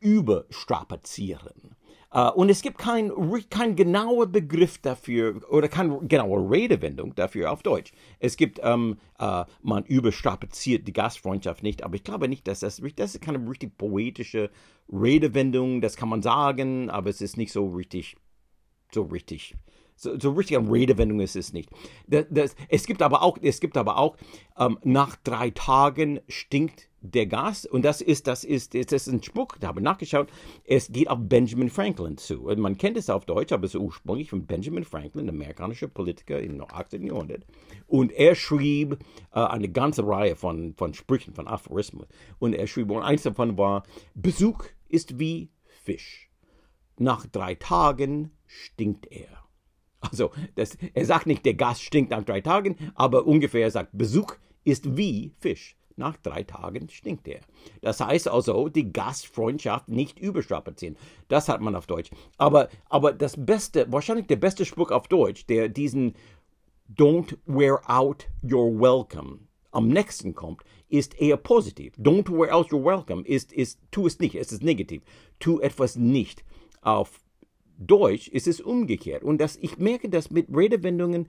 überstrapazieren. Uh, und es gibt keinen kein genauer Begriff dafür oder keine genaue Redewendung dafür auf Deutsch. Es gibt, ähm, uh, man überstrapaziert die Gastfreundschaft nicht, aber ich glaube nicht, dass das, das ist keine richtig poetische Redewendung, das kann man sagen, aber es ist nicht so richtig, so richtig so, so richtig eine Redewendung ist es nicht. Das, das, es gibt aber auch, es gibt aber auch ähm, nach drei Tagen stinkt der Gas und das ist, das ist, das ist ein Spruch, da habe ich nachgeschaut, es geht auf Benjamin Franklin zu. Man kennt es auf Deutsch, aber es ist ursprünglich von Benjamin Franklin, amerikanischer Politiker im 18. Jahrhundert. Und er schrieb äh, eine ganze Reihe von, von Sprüchen, von Aphorismen. Und er schrieb, und eins davon war, Besuch ist wie Fisch. Nach drei Tagen stinkt er. Also, das, er sagt nicht, der Gast stinkt nach drei Tagen, aber ungefähr er sagt, Besuch ist wie Fisch. Nach drei Tagen stinkt er. Das heißt also, die Gastfreundschaft nicht überstrapazieren. Das hat man auf Deutsch. Aber, aber das Beste, wahrscheinlich der beste Spruch auf Deutsch, der diesen Don't wear out your welcome am nächsten kommt, ist eher positiv. Don't wear out your welcome ist, ist tu es nicht, es ist negativ. Tu etwas nicht. Auf Deutsch ist es umgekehrt. Und das, ich merke das mit Redewendungen,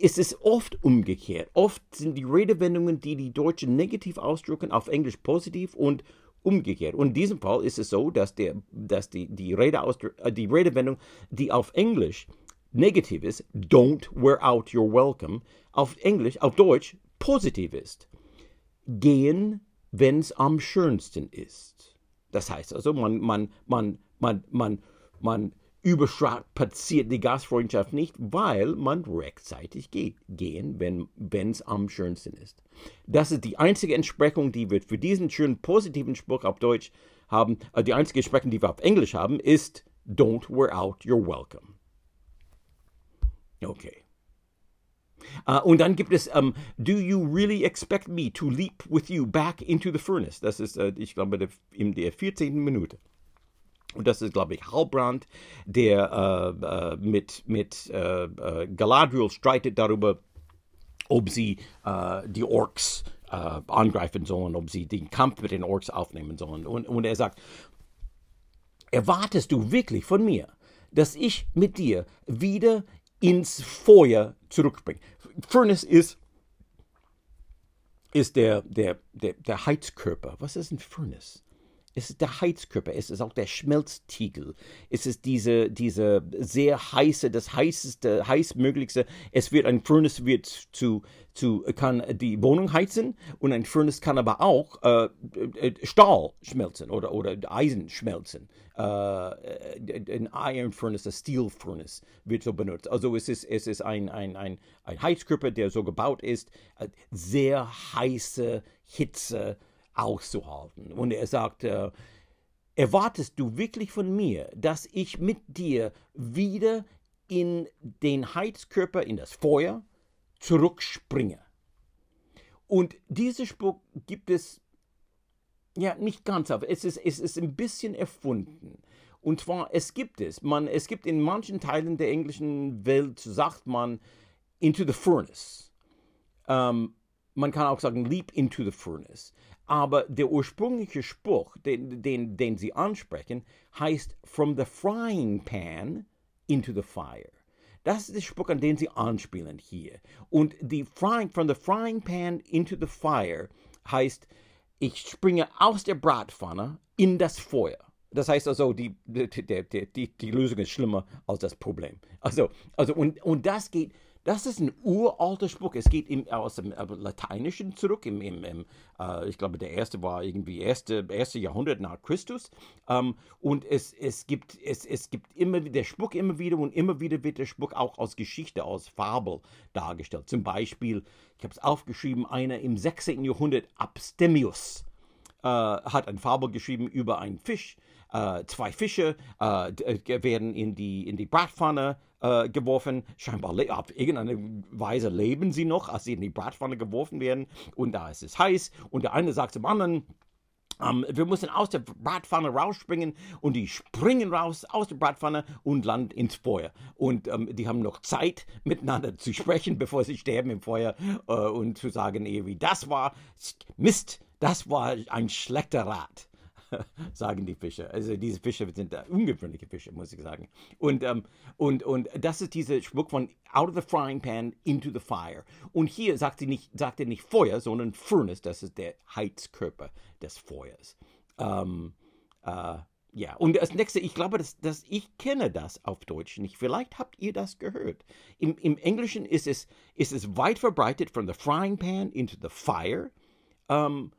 ist es oft umgekehrt. Oft sind die Redewendungen, die die Deutschen negativ ausdrücken, auf Englisch positiv und umgekehrt. Und in diesem Fall ist es so, dass, der, dass die, die, äh, die Redewendung, die auf Englisch negativ ist, don't wear out your welcome, auf Englisch, auf Deutsch positiv ist. Gehen, wenn es am schönsten ist. Das heißt also, man, man, man, man, man, man überstrapaziert die Gastfreundschaft nicht, weil man rechtzeitig geht, gehen, wenn es am schönsten ist. Das ist die einzige Entsprechung, die wir für diesen schönen positiven Spruch auf Deutsch haben. Also die einzige Entsprechung, die wir auf Englisch haben, ist Don't wear out, you're welcome. Okay. Uh, und dann gibt es um, Do you really expect me to leap with you back into the furnace? Das ist, uh, ich glaube, in der 14. Minute. Und das ist, glaube ich, Halbrand, der äh, äh, mit, mit äh, äh, Galadriel streitet darüber, ob sie die Orks angreifen sollen, ob sie den Kampf mit den Orks aufnehmen sollen. Und, und er sagt, erwartest du wirklich von mir, dass ich mit dir wieder ins Feuer zurückspringe? Furnace ist, ist der, der, der, der Heizkörper. Was ist ein Furnace? Es ist der Heizkörper, es ist auch der Schmelztiegel, es ist diese, diese sehr heiße, das heißeste, heißmöglichste. Es wird ein Furnace wird zu, zu, kann die Wohnung heizen und ein Furnace kann aber auch äh, äh Stahl schmelzen oder, oder Eisen schmelzen. Äh, ein Iron Furnace, ein Steel Furnace wird so benutzt. Also es ist, es ist ein, ein, ein, ein Heizkörper, der so gebaut ist, äh, sehr heiße Hitze auszuhalten. Und er sagt, äh, erwartest du wirklich von mir, dass ich mit dir wieder in den Heizkörper, in das Feuer zurückspringe? Und dieser Spruch gibt es ja nicht ganz, aber es ist, es ist ein bisschen erfunden. Und zwar, es gibt es. Man, es gibt in manchen Teilen der englischen Welt, sagt man, into the furnace. Ähm, man kann auch sagen, leap into the furnace. Aber der ursprüngliche Spruch, den, den, den sie ansprechen, heißt from the frying pan into the fire. Das ist der Spruch, an den sie anspielen hier. Und die frying, from the frying pan into the fire heißt, ich springe aus der Bratpfanne in das Feuer. Das heißt also, die, die, die, die, Lösung ist schlimmer als das Problem. Also, also und, und das geht das ist ein uralter Spruch. Es geht im, aus dem äh, Lateinischen zurück. Im, im, im äh, ich glaube, der erste war irgendwie erste, erste Jahrhundert nach Christus. Ähm, und es, es, gibt, es, es gibt immer der Spruch immer wieder und immer wieder wird der Spruch auch aus Geschichte, aus Fabel dargestellt. Zum Beispiel, ich habe es aufgeschrieben, einer im 16. Jahrhundert, Abstemius, äh, hat ein Fabel geschrieben über einen Fisch. Äh, zwei Fische äh, äh werden in die, in die Bratpfanne äh, geworfen. Scheinbar auf irgendeine Weise leben sie noch, als sie in die Bratpfanne geworfen werden. Und da ist es heiß. Und der eine sagt zum anderen, ähm, wir müssen aus der Bratpfanne rausspringen und die springen raus aus der Bratpfanne und landen ins Feuer. Und ähm, die haben noch Zeit, miteinander zu sprechen, [laughs] bevor sie sterben im Feuer uh, und zu sagen, wie das war, Mist, das war ein schlechter Rat. [laughs] sagen die Fische. Also diese Fische sind ungewöhnliche Fische, muss ich sagen. Und, ähm, und, und das ist dieser Spruch von out of the frying pan into the fire. Und hier sagt, sie nicht, sagt er nicht Feuer, sondern Furnace, das ist der Heizkörper des Feuers. Ähm, äh, ja, und das nächste, ich glaube, dass, dass ich kenne das auf Deutsch nicht. Vielleicht habt ihr das gehört. Im, im Englischen ist es, ist es weit verbreitet from the frying pan into the fire. Ähm,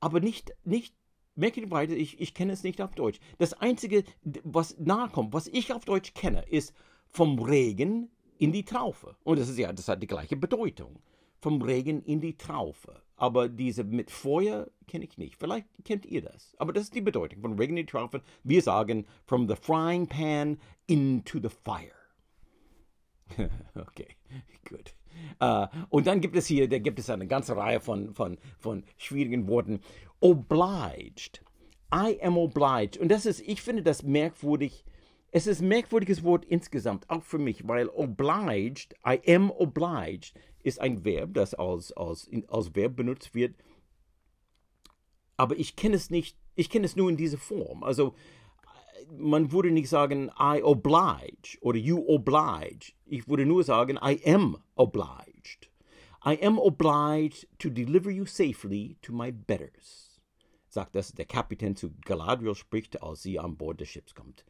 aber nicht, nicht Möglicherweise, ich, ich kenne es nicht auf Deutsch. Das Einzige, was nachkommt, was ich auf Deutsch kenne, ist vom Regen in die Traufe. Und das ist ja, das hat die gleiche Bedeutung. Vom Regen in die Traufe. Aber diese mit Feuer kenne ich nicht. Vielleicht kennt ihr das. Aber das ist die Bedeutung von Regen in die Traufe. Wir sagen from the frying pan into the fire. [laughs] okay, gut. Uh, und dann gibt es hier, da gibt es eine ganze Reihe von, von, von schwierigen Worten obliged. I am obliged. Und das ist, ich finde das merkwürdig. Es ist ein merkwürdiges Wort insgesamt, auch für mich, weil obliged, I am obliged, ist ein Verb, das als, als, als Verb benutzt wird. Aber ich kenne es nicht, ich kenne es nur in dieser Form. Also, man würde nicht sagen, I oblige oder you oblige. Ich würde nur sagen, I am obliged. I am obliged to deliver you safely to my betters sagt das der Kapitän zu Galadriel spricht, als sie an Bord des Schiffs kommt.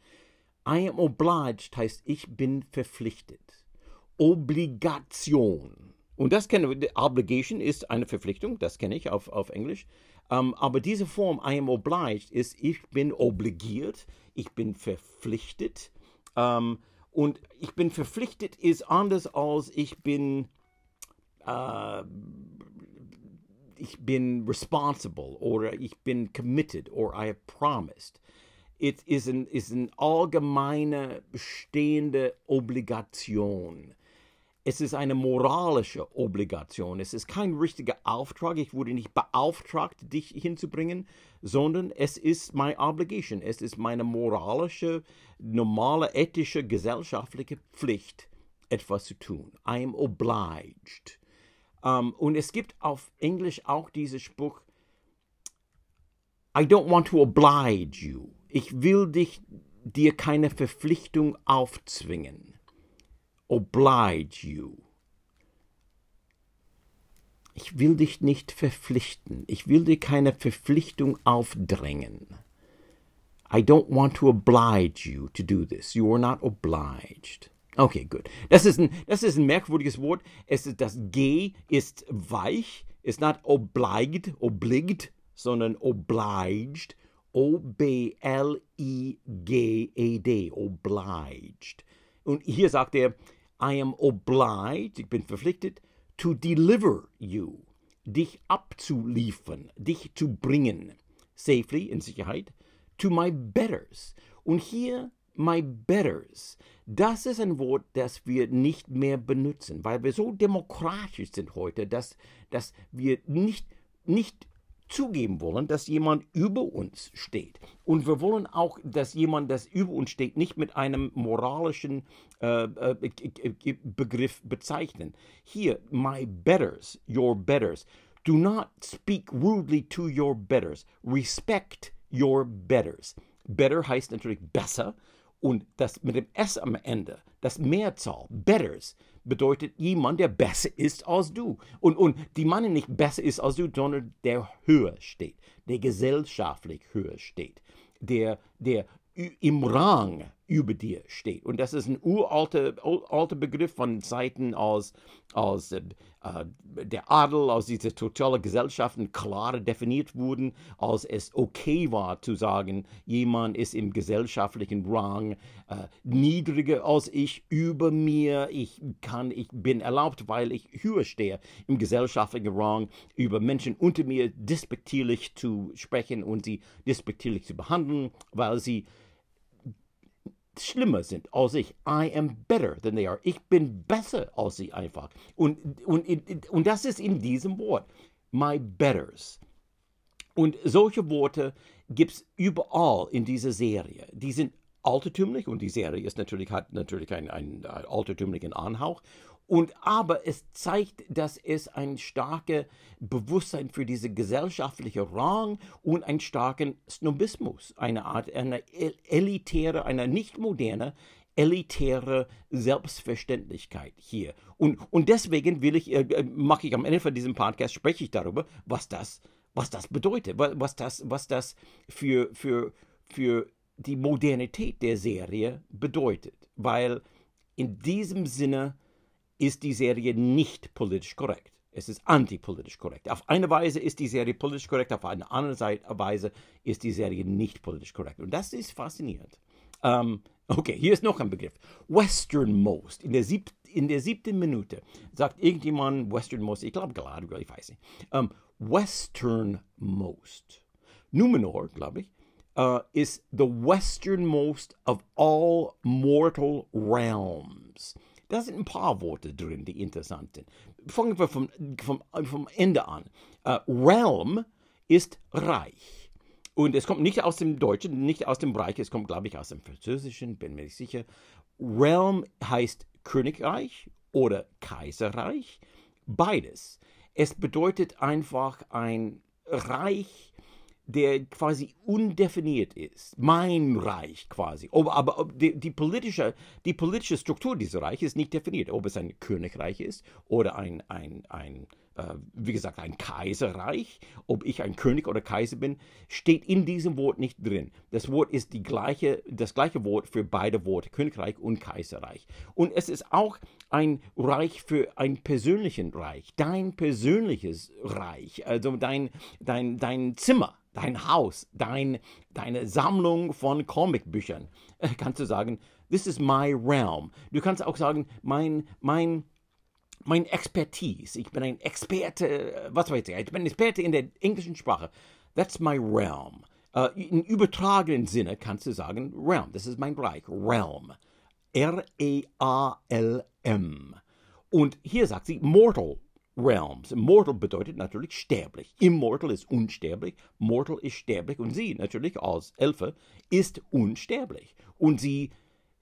I am obliged heißt, ich bin verpflichtet. Obligation. Und das kenne ich, Obligation ist eine Verpflichtung, das kenne ich auf, auf Englisch. Um, ähm, aber diese Form, I am obliged, ist, ich bin obligiert, ich bin verpflichtet, Ähm, und ich bin verpflichtet ist anders als ich bin, äh, ich bin responsible oder ich bin committed or I have promised. Es ist eine ist ein allgemeine bestehende Obligation. Es ist eine moralische Obligation. Es ist kein richtiger Auftrag. Ich wurde nicht beauftragt, dich hinzubringen, sondern es ist meine Obligation. Es ist meine moralische, normale, ethische, gesellschaftliche Pflicht, etwas zu tun. I am obliged. Um, und es gibt auf Englisch auch diesen Spruch, I don't want to oblige you. Ich will dich, dir keine Verpflichtung aufzwingen oblige you. Ich will dich nicht verpflichten. Ich will dir keine Verpflichtung aufdrängen. I don't want to oblige you to do this. You are not obliged. Okay, gut. Das ist ein, das ist ein merkwürdiges Wort. Es ist, das G ist weich, ist not obliged, obliged, sondern obliged. O-B-L-I-G-E-D, obliged. Und hier sagt er, I am obliged, ich bin verpflichtet, to deliver you, dich abzuliefern, dich zu bringen, safely, in Sicherheit, to my betters. Und hier, my betters, das ist ein Wort, das wir nicht mehr benutzen, weil wir so demokratisch sind heute, dass, dass wir nicht, nicht zugeben wollen, dass jemand über uns steht. Und wir wollen auch, dass jemand, das über uns steht, nicht mit einem moralischen äh, äh, Begriff bezeichnen. Hier, my betters, your betters. Do not speak rudely to your betters. Respect your betters. Better heißt natürlich besser und das mit dem S am Ende, das Mehrzahl, betters, bedeutet jemand, der besser ist als du. Und, und die meinen nicht besser ist als du, sondern der höher steht, der gesellschaftlich höher steht, der, der im Rang über dir steht. Und das ist ein uralter, alter Begriff von Zeiten aus, aus äh, der Adel, aus dieser sozialen Gesellschaften klar definiert wurden, als es okay war zu sagen, jemand ist im gesellschaftlichen Rang äh, niedriger als ich, über mir, ich kann, ich bin erlaubt, weil ich höher stehe im gesellschaftlichen Rang, über Menschen unter mir despektierlich zu sprechen und sie despektierlich zu behandeln, weil sie schlimmer sind als ich. I am better than they are. Ich bin besser als sie einfach. Und, und, und das ist in diesem Wort. My betters. Und solche Worte gibt es überall in dieser Serie. Die sind altertümlich und die Serie ist natürlich, hat natürlich einen, einen altertümlichen Anhauch. Und aber es zeigt, dass es ein starkes Bewusstsein für diese gesellschaftliche Rang und einen starken Snobismus, eine Art, eine elitäre, eine nicht moderne, elitäre Selbstverständlichkeit hier. Und, und deswegen will ich, äh, mache ich am Ende von diesem Podcast, spreche ich darüber, was das, was das bedeutet, was das, was das für, für, für die Modernität der Serie bedeutet. Weil in diesem Sinne ist die Serie nicht politisch korrekt. Es ist antipolitisch korrekt. Auf eine Weise ist die Serie politisch korrekt, auf eine andere Weise ist die Serie nicht politisch korrekt. Und das ist faszinierend. Um, okay, hier ist noch ein Begriff. Westernmost. In der, sieb in der siebten Minute sagt irgendjemand Westernmost, ich glaube gerade, ich weiß nicht. Um, Westernmost. Numenor, glaube ich, uh, is the westernmost of all mortal realms. Da sind ein paar Worte drin, die interessant sind. Fangen wir vom, vom, vom Ende an. Uh, Realm ist Reich. Und es kommt nicht aus dem Deutschen, nicht aus dem Reich, es kommt, glaube ich, aus dem Französischen, bin mir nicht sicher. Realm heißt Königreich oder Kaiserreich. Beides. Es bedeutet einfach ein Reich, der quasi undefiniert ist. Mein Reich quasi. Aber, aber die, die, politische, die politische Struktur dieses Reiches ist nicht definiert. Ob es ein Königreich ist oder ein, ein, ein äh, wie gesagt, ein Kaiserreich, ob ich ein König oder Kaiser bin, steht in diesem Wort nicht drin. Das Wort ist die gleiche, das gleiche Wort für beide Worte, Königreich und Kaiserreich. Und es ist auch ein Reich für ein persönliches Reich, dein persönliches Reich, also dein, dein, dein Zimmer dein Haus, dein, deine Sammlung von Comicbüchern. Kannst du sagen, This is my realm. Du kannst auch sagen, mein, mein, mein Expertise. Ich bin ein Experte, was weiß ich, ich bin ein Experte in der englischen Sprache. That's my realm. Uh, in übertragenen Sinne kannst du sagen realm. Das ist mein Bereich. Realm. R-E-A-L-M. Und hier sagt sie mortal realms. Mortal bedeutet natürlich sterblich. Immortal ist unsterblich, mortal ist sterblich und sie natürlich als Elfe ist unsterblich. Und sie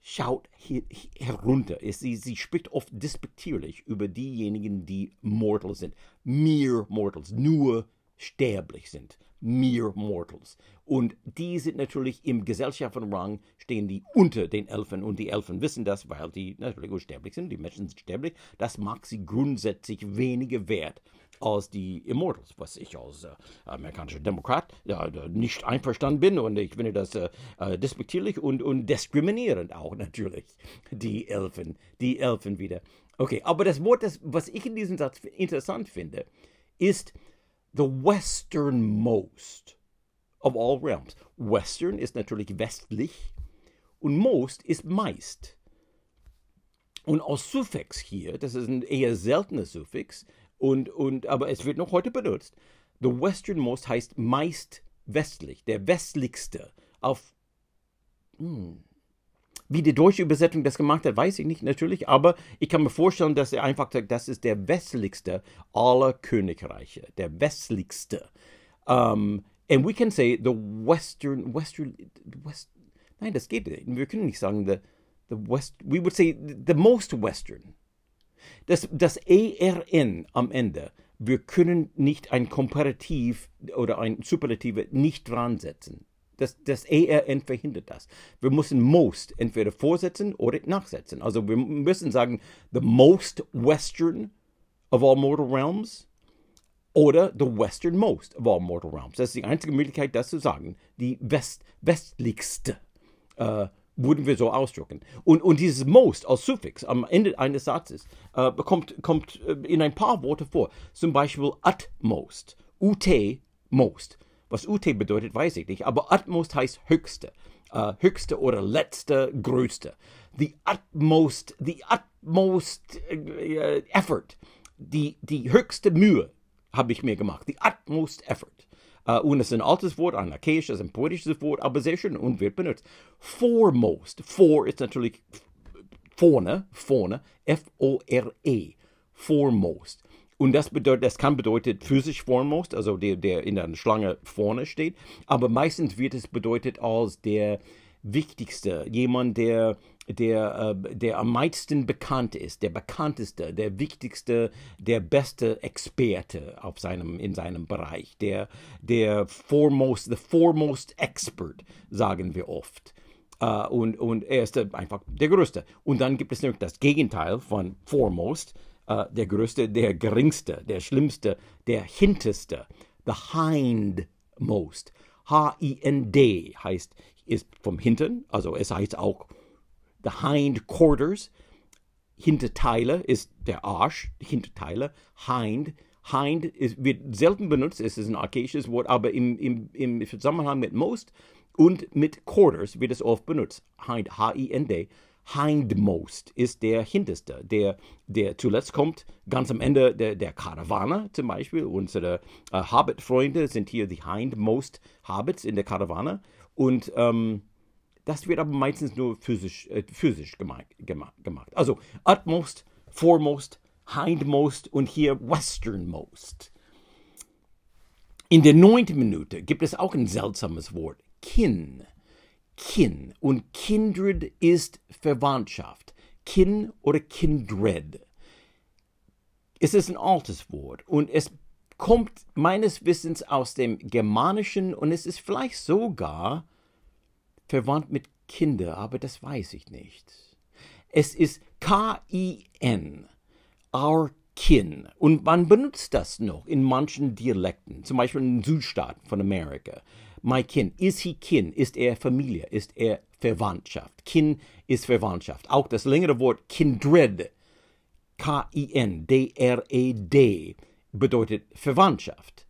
schaut hier, herunter. Sie, sie spricht oft despektierlich über diejenigen, die mortal sind. Mere Mortals, nur sterblich sind. Mere Mortals. Und die sind natürlich im Gesellschaftsrang, stehen die unter den Elfen. Und die Elfen wissen das, weil die natürlich unsterblich sind. Die Menschen sind sterblich. Das macht sie grundsätzlich weniger wert als die Immortals, was ich als äh, amerikanischer Demokrat ja, nicht einverstanden bin. Und ich finde das äh, äh, despektierlich und, und diskriminierend auch natürlich. Die Elfen, die Elfen wieder. Okay, aber das Wort, das, was ich in diesem Satz interessant finde, ist, the westernmost of all realms. Western ist natürlich westlich und most ist meist. Und als Suffix hier, das ist ein eher seltenes Suffix, und, und, aber es wird noch heute benutzt. The westernmost heißt meist westlich, der westlichste. Auf, hm, wie die deutsche Übersetzung das gemacht hat, weiß ich nicht natürlich, aber ich kann mir vorstellen, dass er einfach sagt, das ist der westlichste aller Königreiche, der westlichste. Um, and we can say the western, western, west, nein, das geht nicht. Wir können nicht sagen the, the west, we would say the most western. Das, das ERN am Ende, wir können nicht ein Komparativ oder ein Superlative nicht dran setzen. Das, das ERN verhindert das. Wir müssen most entweder vorsetzen oder nachsetzen. Also wir müssen sagen, the most western of all mortal realms oder the westernmost of all mortal realms. Das ist die einzige Möglichkeit, das zu sagen. Die West, westlichste, äh, würden wir so ausdrücken. Und, und dieses most als Suffix am Ende eines Satzes äh, kommt, kommt äh, in ein paar Worte vor. Zum Beispiel utmost, ut most. Was UT bedeutet, weiß ich nicht, aber utmost heißt höchste. Uh, höchste oder letzte, größte. The utmost, the utmost uh, effort, die, die höchste Mühe habe ich mir gemacht. The utmost effort. Uh, und es ist ein altes Wort, ein archaisches, ein poetisches Wort, aber sehr schön und wird benutzt. Foremost. For ist natürlich vorne, vorne, F-O-R-E. Foremost. Und das bedeutet, das kann bedeuten physisch foremost, also der, der in der Schlange vorne steht, aber meistens wird es bedeutet als der wichtigste, jemand, der, der, äh, der am meisten bekannt ist, der bekannteste, der wichtigste, der beste Experte auf seinem, in seinem Bereich, der, der foremost, the foremost expert, sagen wir oft. Uh, und, und er ist einfach der Größte. Und dann gibt es noch das Gegenteil von foremost, äh, der größte, der geringste, der schlimmste, der hinterste, the hindmost. H-I-N-D heißt, ist vom Hinten, also es heißt auch the hind quarters. Hinterteile ist der Arsch, Hinterteile, hind. Hind ist, wird selten benutzt, es ist ein archaisches Wort, aber im, im, im Zusammenhang mit most und mit quarters wird es oft benutzt. Hind, H-I-N-D hindmost ist der hinterste, der, der zuletzt kommt, ganz am Ende der, der Karawane zum Beispiel. Unsere äh, Hobbit-Freunde sind hier die hindmost Hobbits in der Karawane. Und ähm, das wird aber meistens nur physisch, äh, physisch gemacht, gemacht. Also utmost, foremost, hindmost und hier westernmost. In der neunten Minute gibt es auch ein seltsames Wort, Kin. Kin. Und Kindred ist Verwandtschaft. Kin oder Kindred. Es ist ein altes Wort und es kommt meines Wissens aus dem Germanischen und es ist vielleicht sogar verwandt mit Kinder, aber das weiß ich nicht. Es ist K-I-N, our kin. Und man benutzt das noch in manchen Dialekten, zum Beispiel in den Südstaaten von Amerika my kin. Ist he kin? Ist er Familie? Ist er Verwandtschaft? Kin ist Verwandtschaft. Auch das längere Wort kindred, K-I-N-D-R-E-D, bedeutet Verwandtschaft.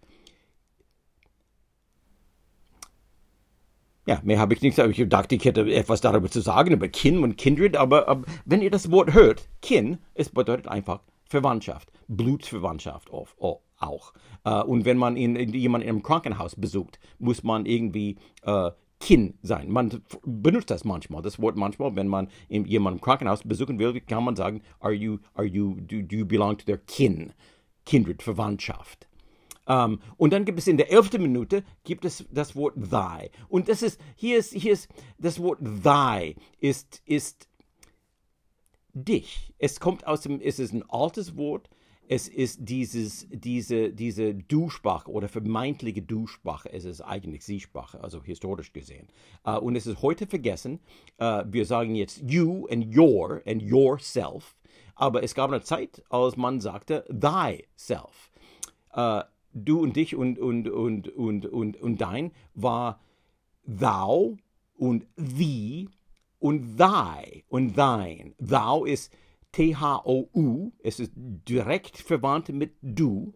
Ja, mehr habe ich nicht gesagt. Ich dachte, ich hätte etwas darüber zu sagen, über Kin und Kindred, aber, aber wenn ihr das Wort hört, Kin, es bedeutet einfach Verwandtschaft, Blutsverwandtschaft auch. Äh, und wenn man in, in, jemanden im Krankenhaus besucht, muss man irgendwie äh, Kin sein. Man benutzt das manchmal, das Wort manchmal, wenn man jemanden im Krankenhaus besuchen will, kann man sagen, are you, are you, do, do you belong to their kin? Kindred, Verwandtschaft. Um, ähm, und dann gibt es in der elften Minute gibt es das Wort thy. Und das ist, hier ist, hier ist, das Wort thy ist, ist dich. Es kommt aus dem, es ist ein altes Wort. Es ist dieses, diese, diese Du-Sprache oder vermeintliche Du-Sprache. Es ist eigentlich Sie-Sprache, also historisch gesehen. Uh, und es ist heute vergessen. Uh, wir sagen jetzt you and your and yourself. Aber es gab eine Zeit, als man sagte thyself. Uh, du und dich und, und, und, und, und, und dein war thou und thee und thy und thine. Thou ist T-H-O-U, es ist direkt verwandt mit du.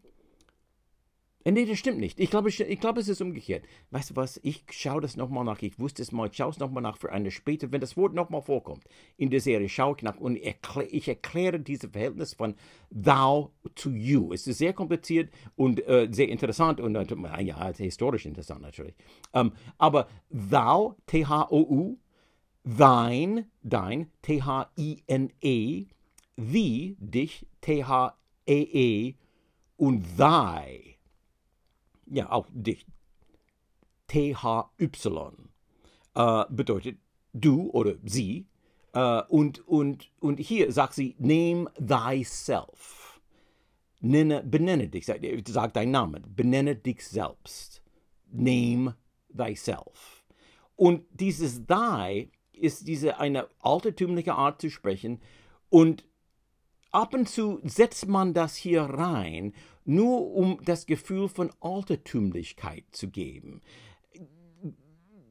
Äh, nee, das stimmt nicht. Ich glaube, ich glaube, es ist umgekehrt. Weißt du was? Ich schaue das nochmal nach. Ich wusste es mal. Ich schaue es nochmal nach für eine später. Wenn das Wort nochmal vorkommt in der Serie, schaue ich nach und erklä ich erkläre dieses Verhältnis von thou to you. Es ist sehr kompliziert und äh, sehr interessant und äh, ja, historisch interessant natürlich. Ähm, aber thou, T-H-O-U, thine, dein, T-H-I-N-E, thee, dich, T-H-E-E -E, und thy ja, auch dich. THY äh, bedeutet du oder sie. Äh, und, und, und hier sagt sie, name thyself. Nenne, benenne dich, sag, sag deinen Namen, benenne dich selbst. Name thyself. Und dieses thy ist diese eine altertümliche Art zu sprechen und ab und zu setzt man das hier rein nur um das Gefühl von Altertümlichkeit zu geben.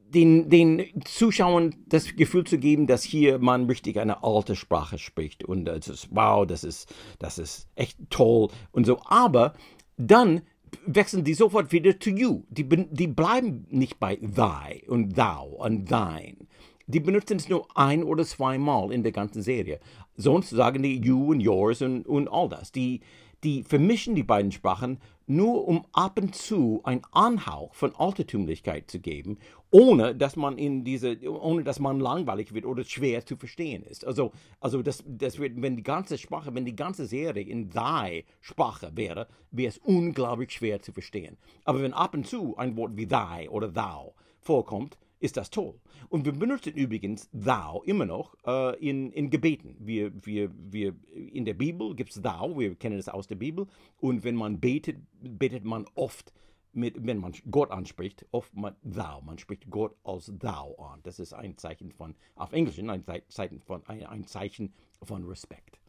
Den, den Zuschauern das Gefühl zu geben, dass hier man richtig eine alte Sprache spricht und das ist wow, das ist, das ist echt toll und so. Aber dann wechseln die sofort wieder to you. Die, die bleiben nicht bei thy und thou und thine. Die benutzen es nur ein oder zweimal in der ganzen Serie. Sonst sagen die you und yours und, und all das. Die, die vermischen die beiden Sprachen nur um ab und zu einen Anhauch von Altertümlichkeit zu geben, ohne dass man in diese, ohne dass man langweilig wird oder schwer zu verstehen ist. Also, also das, das wird, wenn die ganze Sprache, wenn die ganze Serie in thy Sprache wäre, wäre es unglaublich schwer zu verstehen. Aber wenn ab und zu ein Wort wie thy oder thou vorkommt, ist das toll. Und wir benutzen übrigens thou immer noch äh, in, in Gebeten. Wir, wir, wir, in der Bibel gibt es thou, wir kennen es aus der Bibel. Und wenn man betet, betet man oft, mit, wenn man Gott anspricht, oft man thou. Man spricht Gott als thou an. Das ist ein Zeichen von, auf Englisch, ein Zeichen von, ein, ein Zeichen von Respekt.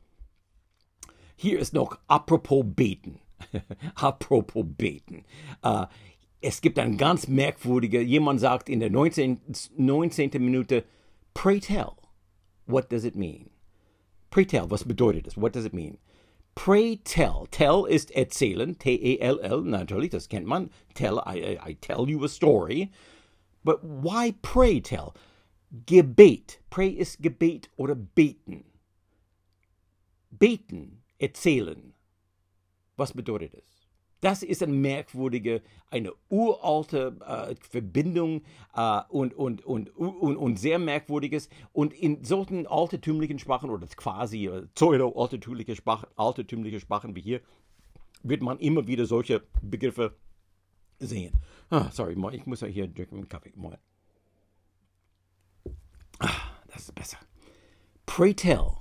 Hier ist noch apropos beten. [laughs] apropos beten. Uh, es gibt ein ganz merkwürdiger, jemand sagt in der 19. 19. Minute, pray tell, what does it mean? Pray tell, was bedeutet das? What does it mean? Pray tell. Tell ist erzählen, T-E-L-L, natürlich, das kennt man. Tell, I, I tell you a story. But why pray tell? Gebet. Pray ist Gebet oder beten. Beten, erzählen. Was bedeutet es? Das ist eine merkwürdige, eine uralte äh, Verbindung äh, und, und, und, und, und, sehr merkwürdiges. Und in solchen altertümlichen Sprachen oder quasi äh, pseudo-altertümliche Sprachen, altertümliche Sprachen wie hier, wird man immer wieder solche Begriffe sehen. Ah, sorry, ich muss ja hier drücken Kaffee. Moment. Ah, das ist besser. Pray tell.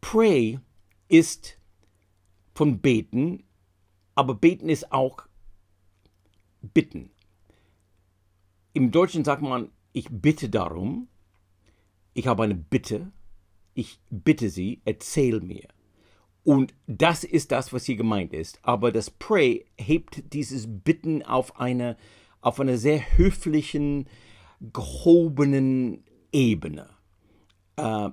Pray ist von beten aber beten ist auch bitten. Im Deutschen sagt man, ich bitte darum, ich habe eine Bitte, ich bitte Sie, erzähl mir. Und das ist das, was hier gemeint ist. Aber das Pray hebt dieses Bitten auf eine, auf einer sehr höflichen, gehobenen Ebene. Äh,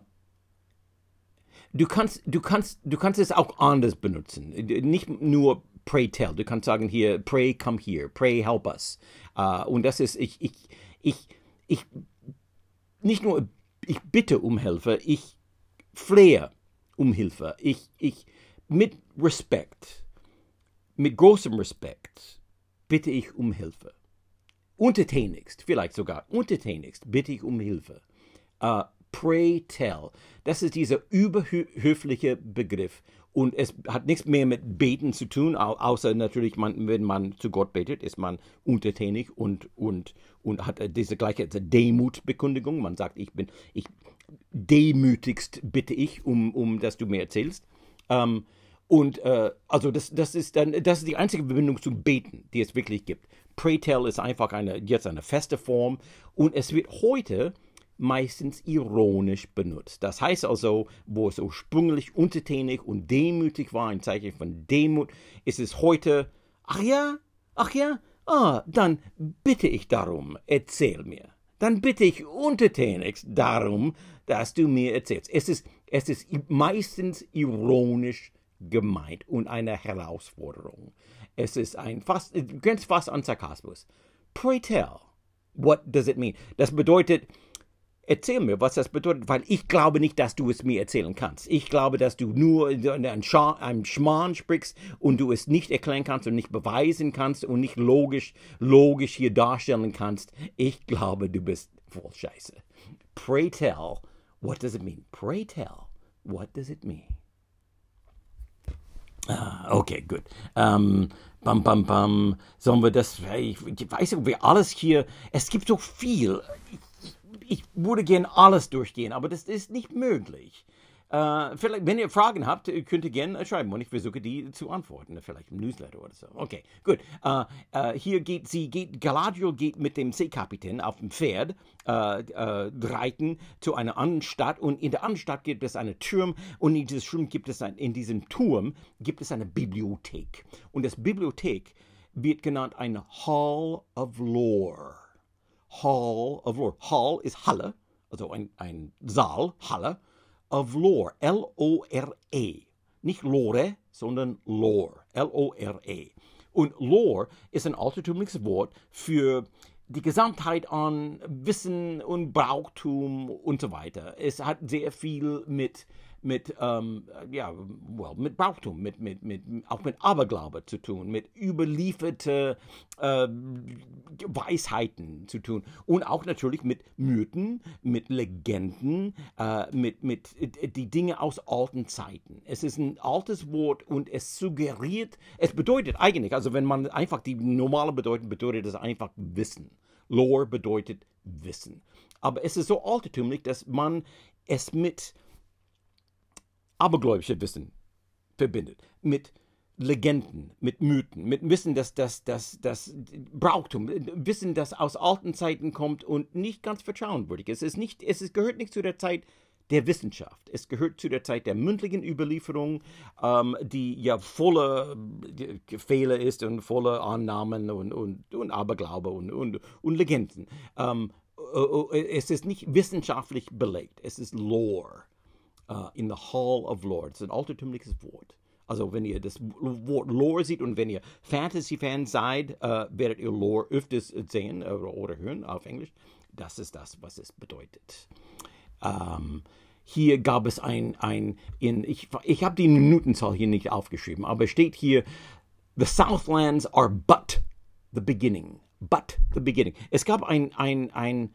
du, kannst, du, kannst, du kannst es auch anders benutzen. Nicht nur pray tell. Du kannst sagen hier, pray come here, pray help us. Uh, und das ist, ich, ich, Ich, ich, nicht nur, ich bitte um Hilfe, ich flehe um Hilfe. Ich, ich, mit Respekt, mit großem Respekt bitte ich um Hilfe. Untertänigst, vielleicht sogar untertänigst bitte ich um Hilfe. Uh, pray tell. Das ist dieser überhöfliche Begriff. Und es hat nichts mehr mit Beten zu tun, außer natürlich, man, wenn man zu Gott betet, ist man untertänig und, und, und hat diese gleiche Demutbekundigung. Man sagt, ich bin, ich demütigst bitte ich, um, um dass du mir erzählst. Ähm, und äh, also das, das ist dann, das ist die einzige Verbindung zum Beten, die es wirklich gibt. Pray tell ist einfach eine, jetzt eine feste Form und es wird heute meistens ironisch benutzt. Das heißt also, wo es ursprünglich untertänig und demütig war, ein Zeichen von Demut, ist es heute, ach ja, ach ja, ah, dann bitte ich darum, erzähl mir. Dann bitte ich untertänigst darum, dass du mir erzählst. Es ist, es ist meistens ironisch gemeint und eine Herausforderung. Es ist ein fast, grenzt fast an Sarkasmus. Pray tell, what does it mean? Das bedeutet, Erzähl mir, was das bedeutet, weil ich glaube nicht, dass du es mir erzählen kannst. Ich glaube, dass du nur einen Schmarrn sprichst und du es nicht erklären kannst und nicht beweisen kannst und nicht logisch, logisch hier darstellen kannst. Ich glaube, du bist voll Scheiße. Pray tell, what does it mean? Pray tell, what does it mean? Ah, okay, gut. Ähm, bam, bam, bam. Sollen wir das, ich, ich weiß nicht, ob wir alles hier, es gibt so viel ich würde gerne alles durchgehen, aber das ist nicht möglich. Uh, vielleicht, wenn ihr Fragen habt, könnt ihr gerne schreiben und ich versuche die zu antworten, vielleicht im Newsletter oder so. Okay, gut. Uh, uh, hier geht sie, geht, Galadriel geht mit dem Seekapitän auf dem Pferd reiten zu einer anderen Stadt und in der anderen Stadt gibt es einen Turm und in diesem Turm gibt es ein, in diesem Turm gibt es eine Bibliothek und das Bibliothek wird genannt ein Hall of Lore. Hall of Lore. Hall ist Halle, also ein, ein Saal, Halle, of Lore, L-O-R-E. Nicht Lore, sondern Lore, L-O-R-E. Und Lore ist ein altertümliches Wort für die Gesamtheit an Wissen und Brauchtum und so weiter. Es hat sehr viel mit mit, ähm, ja, well, mit Brauchtum, mit, mit, mit, auch mit Aberglaube zu tun, mit überlieferte äh, Weisheiten zu tun und auch natürlich mit Mythen, mit Legenden, äh, mit, mit äh, die Dinge aus alten Zeiten. Es ist ein altes Wort und es suggeriert, es bedeutet eigentlich, also wenn man einfach die normale Bedeutung bedeutet es einfach Wissen. Lore bedeutet Wissen. Aber es ist so altertümlich, dass man es mit abergläubische Wissen verbindet. Mit Legenden, mit Mythen, mit Wissen, dass das, das, das Brauchtum, Wissen, das aus alten Zeiten kommt und nicht ganz vertrauenswürdig ist. Es, ist nicht, es gehört nicht zu der Zeit der Wissenschaft. Es gehört zu der Zeit der mündlichen Überlieferung, ähm, die ja voller Fehler ist und voller Annahmen und, und, und Aberglaube und, und, und Legenden. Ähm, es ist nicht wissenschaftlich belegt, es ist Lore uh, in the Hall of Lords, ein altertümliches Wort. Also wenn ihr das Wort Lore seht und wenn ihr Fantasy-Fans seid, uh, werdet ihr Lore öfters sehen oder, oder, hören auf Englisch. Das ist das, was es bedeutet. Um, hier gab es ein, ein in, ich, ich habe die Minutenzahl hier nicht aufgeschrieben, aber steht hier, the Southlands are but the beginning. But the beginning. Es gab ein, ein, ein,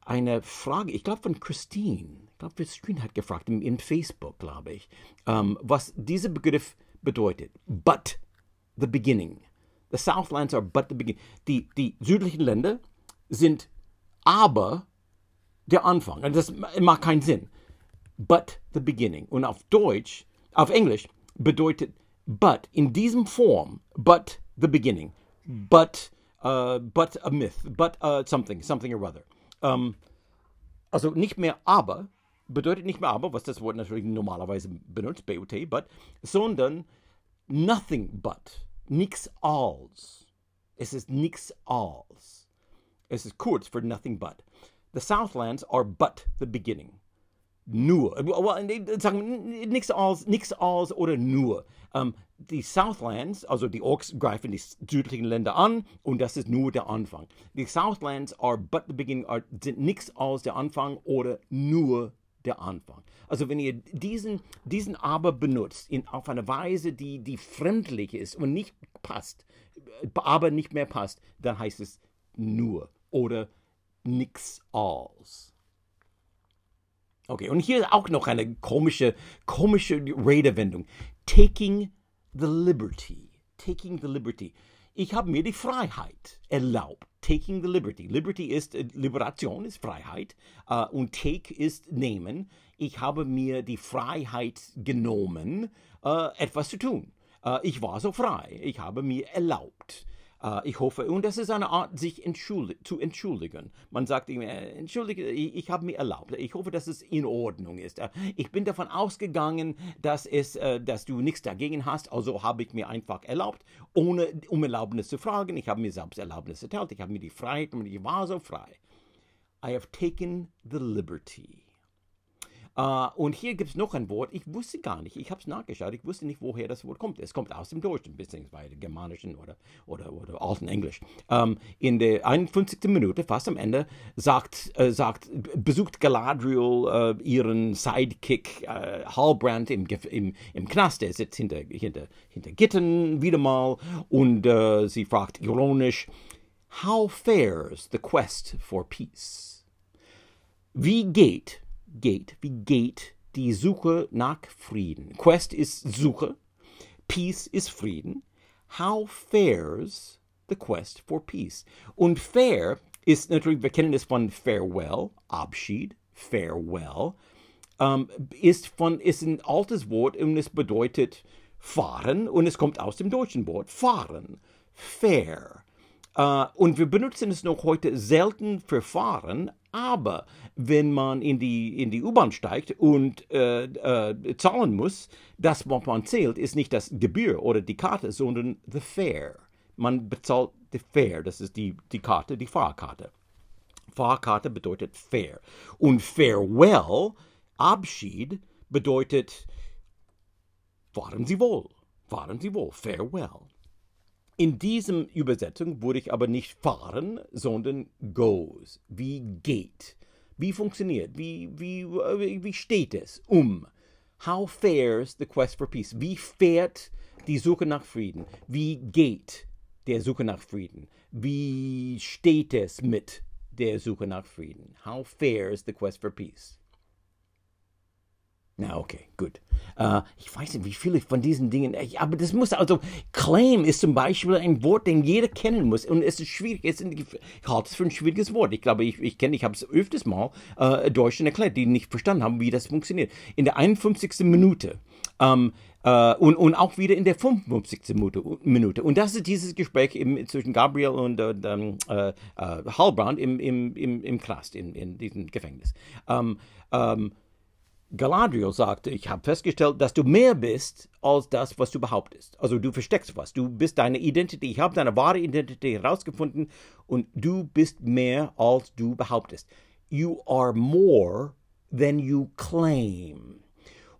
eine Frage, ich glaube von Christine glaube, Screen hat gefragt, in Facebook, glaube ich, um, was dieser Begriff bedeutet. But the beginning. The Southlands are but the beginning. Die, die südlichen Länder sind aber der Anfang. Und das macht keinen Sinn. But the beginning. Und auf Deutsch, auf Englisch bedeutet but in diesem Form, but the beginning. But, uh, but a myth. But uh, something, something or other. Um, also nicht mehr aber, bedeutet nicht mehr aber, was das Wort natürlich normalerweise benutzt, BUT, but, sondern nothing but, nix als. Es ist nix als. Es ist kurz für nothing but. The Southlands are but the beginning. nur. Sagen nichts als, nichts als oder nur. Um, die Southlands, also die Orks greifen die südlichen Länder an und das ist nur der Anfang. Die Southlands are but the beginning, are, sind nichts als der Anfang oder nur der Anfang. Also wenn ihr diesen, diesen aber benutzt in, auf eine Weise, die, die fremdlich ist und nicht passt, aber nicht mehr passt, dann heißt es nur oder nix als. Okay, und hier auch noch eine komische, komische Redewendung. Taking the liberty. Taking the liberty. Ich habe mir die Freiheit erlaubt. Taking the liberty. Liberty ist äh, Liberation, ist Freiheit. Uh, und take ist nehmen. Ich habe mir die Freiheit genommen, uh, etwas zu tun. Uh, ich war so frei. Ich habe mir erlaubt. Uh, ich hoffe, und das ist eine Art, sich entschuldig, zu entschuldigen. Man sagt ihm, äh, entschuldige, ich, ich habe mir erlaubt. Ich hoffe, dass es in Ordnung ist. Uh, ich bin davon ausgegangen, dass, es, dass du nichts dagegen hast, also habe ich mir einfach erlaubt, ohne um Erlaubnis zu fragen. Ich habe mir selbst Erlaubnis erteilt. Ich habe mir die Freiheit und ich war so frei. I have taken the liberty. Uh, und hier gibt es noch ein Wort, ich wusste gar nicht, ich habe es nachgeschaut, ich wusste nicht, woher das Wort kommt. Es kommt aus dem Deutschen, beziehungsweise Germanischen oder, oder, oder alten Englisch. Um, in der 51. Minute, fast am Ende, sagt, äh, sagt besucht Galadriel äh, ihren Sidekick äh, Halbrand im, im, im Knast. Er sitzt hinter, hinter, hinter Gittern wieder mal und äh, sie fragt ironisch, How fares the quest for peace? Wie geht geht, wie geht die Suche nach Frieden. Quest ist Suche, Peace ist Frieden. How fares the quest for peace? Und fair ist natürlich, wir kennen es von Farewell, Abschied, Farewell, ähm, ist, von, ist ein altes Wort und es bedeutet fahren und es kommt aus dem deutschen Wort fahren, fair. Uh, und wir benutzen es noch heute selten für Fahren, aber wenn man in die, in die U-Bahn steigt und äh, äh, zahlen muss, das, was man zählt, ist nicht das Gebühr oder die Karte, sondern the fare. Man bezahlt die Fare, das ist die, die Karte, die Fahrkarte. Fahrkarte bedeutet Fare. Und Farewell, Abschied, bedeutet fahren Sie wohl, fahren Sie wohl, Farewell. In diesem Übersetzung würde ich aber nicht fahren, sondern goes. Wie geht? Wie funktioniert? Wie, wie, wie steht es um? How fares the quest for peace? Wie fährt die Suche nach Frieden? Wie geht der Suche nach Frieden? Wie steht es mit der Suche nach Frieden? How fares the quest for peace? Na, okay, gut. Uh, ich weiß nicht, wie viele von diesen Dingen, aber das muss also, Claim ist zum Beispiel ein Wort, den jeder kennen muss und es ist schwierig, es ist, ich halte es für ein schwieriges Wort. Ich glaube, ich, ich kenne, ich habe es öfters mal äh, Deutschen erklärt, die nicht verstanden haben, wie das funktioniert. In der 51. Minute um, Uh, und, und auch wieder in der 55. Minute. Und das ist dieses Gespräch im, zwischen Gabriel und uh, uh, Halbrand im, im, im, im Knast, in, in diesem Gefängnis. Um, um, Galadriel sagte, ich habe festgestellt, dass du mehr bist als das, was du behauptest. Also du versteckst was. Du bist deine Identität. Ich habe deine wahre Identität herausgefunden und du bist mehr als du behauptest. You are more than you claim.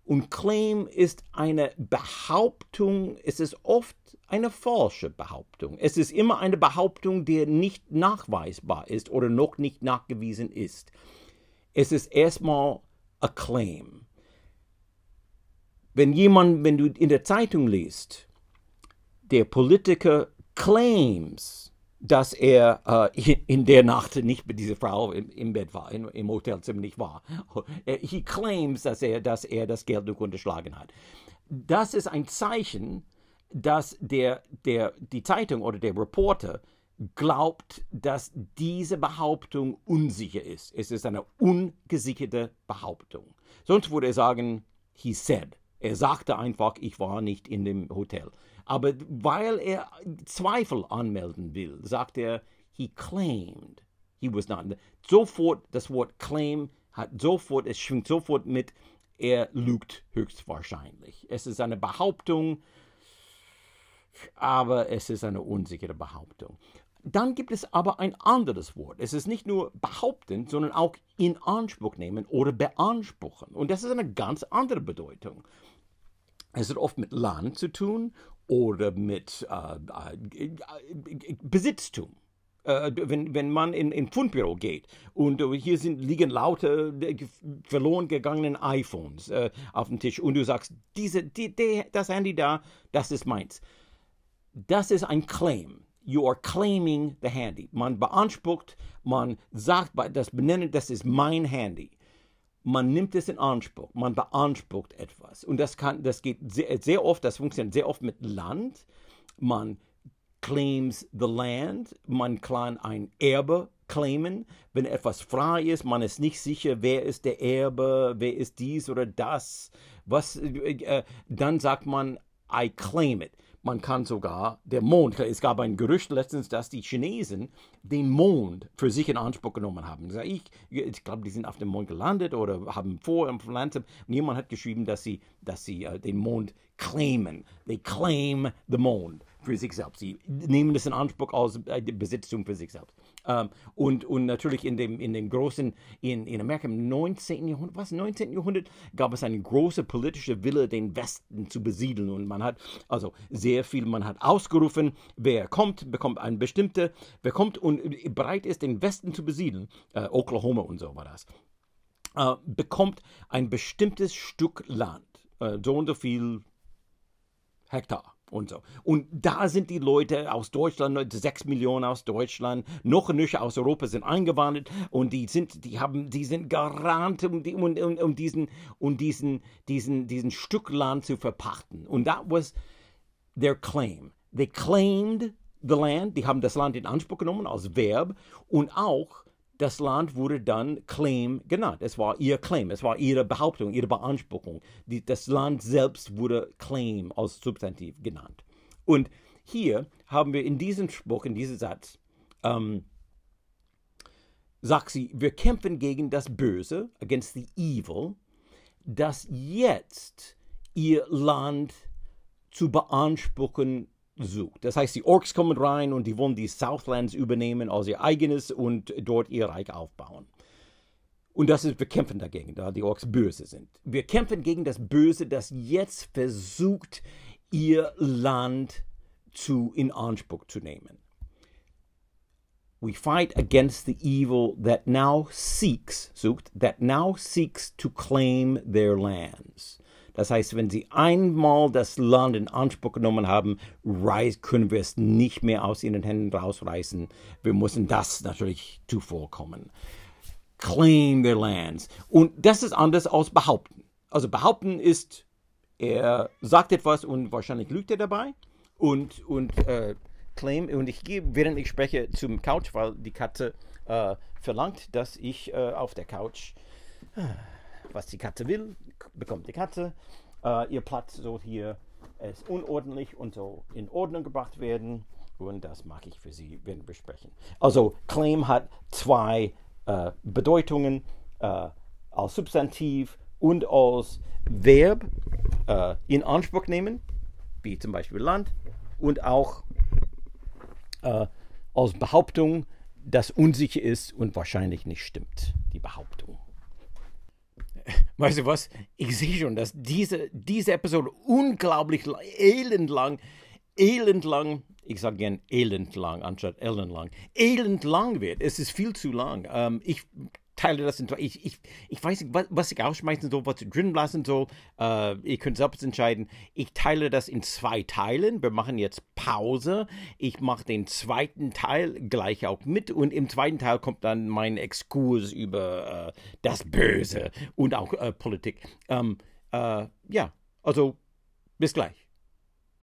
Und claim ist eine Behauptung, es ist oft eine falsche Behauptung. Es ist immer eine Behauptung, die nicht nachweisbar ist oder noch nicht nachgewiesen ist. Es ist erstmal a claim. Wenn jemand, wenn du in der Zeitung liest, der Politiker claims, dass er äh, [laughs] in der Nacht nicht mit dieser Frau im, im Bett war, im, im, Hotelzimmer nicht war. [laughs] He claims, dass er, dass er das Geld noch unterschlagen hat. Das ist ein Zeichen, dass der, der, die Zeitung oder der Reporter glaubt, dass diese Behauptung unsicher ist. Es ist eine ungesicherte Behauptung. Sonst würde er sagen, he said. Er sagte einfach, ich war nicht in dem Hotel. Aber weil er Zweifel anmelden will, sagt er, he claimed he was not. Sofort, das Wort claim hat sofort, es schwingt sofort mit, er lügt höchstwahrscheinlich. Es ist eine Behauptung, aber es ist eine unsichere Behauptung. Dann gibt es aber ein anderes Wort. Es ist nicht nur behaupten, sondern auch in Anspruch nehmen oder beanspruchen. Und das ist eine ganz andere Bedeutung. Es hat oft mit Land zu tun oder mit äh, äh, Besitztum. Äh, wenn, wenn man in ein Fundbüro geht und äh, hier sind, liegen lauter äh, verloren gegangenen iPhones äh, auf dem Tisch und du sagst, diese, die, die, das Handy da, das ist meins. Das ist ein Claim. You are claiming the Handy. Man beansprucht, man sagt, das benennen, das ist mein Handy man nimmt es in Anspruch, man beansprucht etwas. Und das, kann, das geht sehr, sehr oft, das funktioniert sehr oft mit Land. Man claims the land, man kann ein Erbe claimen, wenn etwas frei ist, man ist nicht sicher, wer ist der Erbe, wer ist dies oder das, was, äh, dann sagt man, I claim it. Man kann sogar der Mond, es gab ein Gerücht letztens, dass die Chinesen den Mond für sich in Anspruch genommen haben. Ich, ich glaube, die sind auf dem Mond gelandet oder haben vor im Land. Und jemand hat geschrieben, dass sie, dass sie uh, den Mond claimen. They claim the Mond für sich selbst. Sie nehmen das in Anspruch als äh, Besitztum für sich selbst. Ähm, und, und natürlich in dem, in dem großen, in, in Amerika im 19. Jahrhundert, was, 19. Jahrhundert gab es eine große politische Wille, den Westen zu besiedeln. Und man hat also sehr viel, man hat ausgerufen, wer kommt, bekommt ein bestimmter, wer kommt und bereit ist, den Westen zu besiedeln, äh, Oklahoma und so war das, äh, bekommt ein bestimmtes Stück Land, äh, so und so viel Hektar und so. Und da sind die Leute aus Deutschland, sechs Millionen aus Deutschland, noch nicht aus Europa sind eingewandert und die sind, die haben, die sind garant, um, um, um, um diesen, um diesen, diesen, diesen Stück Land zu verpachten. Und that was their claim. They claimed the land, die haben das Land in Anspruch genommen als Verb und auch das Land wurde dann Claim genannt. Es war ihr Claim, es war ihre Behauptung, ihre Beanspruchung. Die, das Land selbst wurde Claim als Substantiv genannt. Und hier haben wir in diesem Spruch, in diesem Satz, ähm, sagt sie, wir kämpfen gegen das Böse, against the evil, das jetzt ihr Land zu beanspruchen sucht. Das heißt, die Orks kommen rein und die wollen die Southlands übernehmen als ihr eigenes und dort ihr Reich aufbauen. Und das ist, wir kämpfen dagegen, da die Orks böse sind. Wir kämpfen gegen das Böse, das jetzt versucht, ihr Land zu, in Anspruch zu nehmen. We fight against the evil that now seeks, sucht, that now seeks to claim their lands. Das heißt, wenn sie einmal das Land in Anspruch genommen haben, können wir es nicht mehr aus ihren Händen rausreißen. Wir müssen das natürlich zuvorkommen. Claim their lands. Und das ist anders als behaupten. Also behaupten ist, er sagt etwas und wahrscheinlich lügt er dabei. Und, und äh, claim, und ich gehe, während ich spreche, zum Couch, weil die Katze äh, verlangt, dass ich äh, auf der Couch äh, was die Katze will, bekommt die Katze. Äh, ihr Platz soll hier ist unordentlich und so in Ordnung gebracht werden. Und das mag ich für Sie wenn besprechen. Also Claim hat zwei äh, Bedeutungen äh, als Substantiv und als Verb äh, in Anspruch nehmen, wie zum Beispiel Land, und auch äh, als Behauptung, das unsicher ist und wahrscheinlich nicht stimmt, die Behauptung weißt du was? Ich sehe schon, dass diese, diese Episode unglaublich elendlang, elendlang, ich sage gern elendlang anstatt elendlang, elendlang wird. Es ist viel zu lang. Ähm, ich teile das in zwei. Ich, ich, ich weiß nicht, was, was ich ausschmeißen soll, was ich drin lassen soll. Äh, ihr könnt selbst entscheiden. Ich teile das in zwei Teilen. Wir machen jetzt Pause. Ich mache den zweiten Teil gleich auch mit. Und im zweiten Teil kommt dann mein Exkurs über äh, das Böse und auch äh, Politik. Ähm, äh, ja, also bis gleich.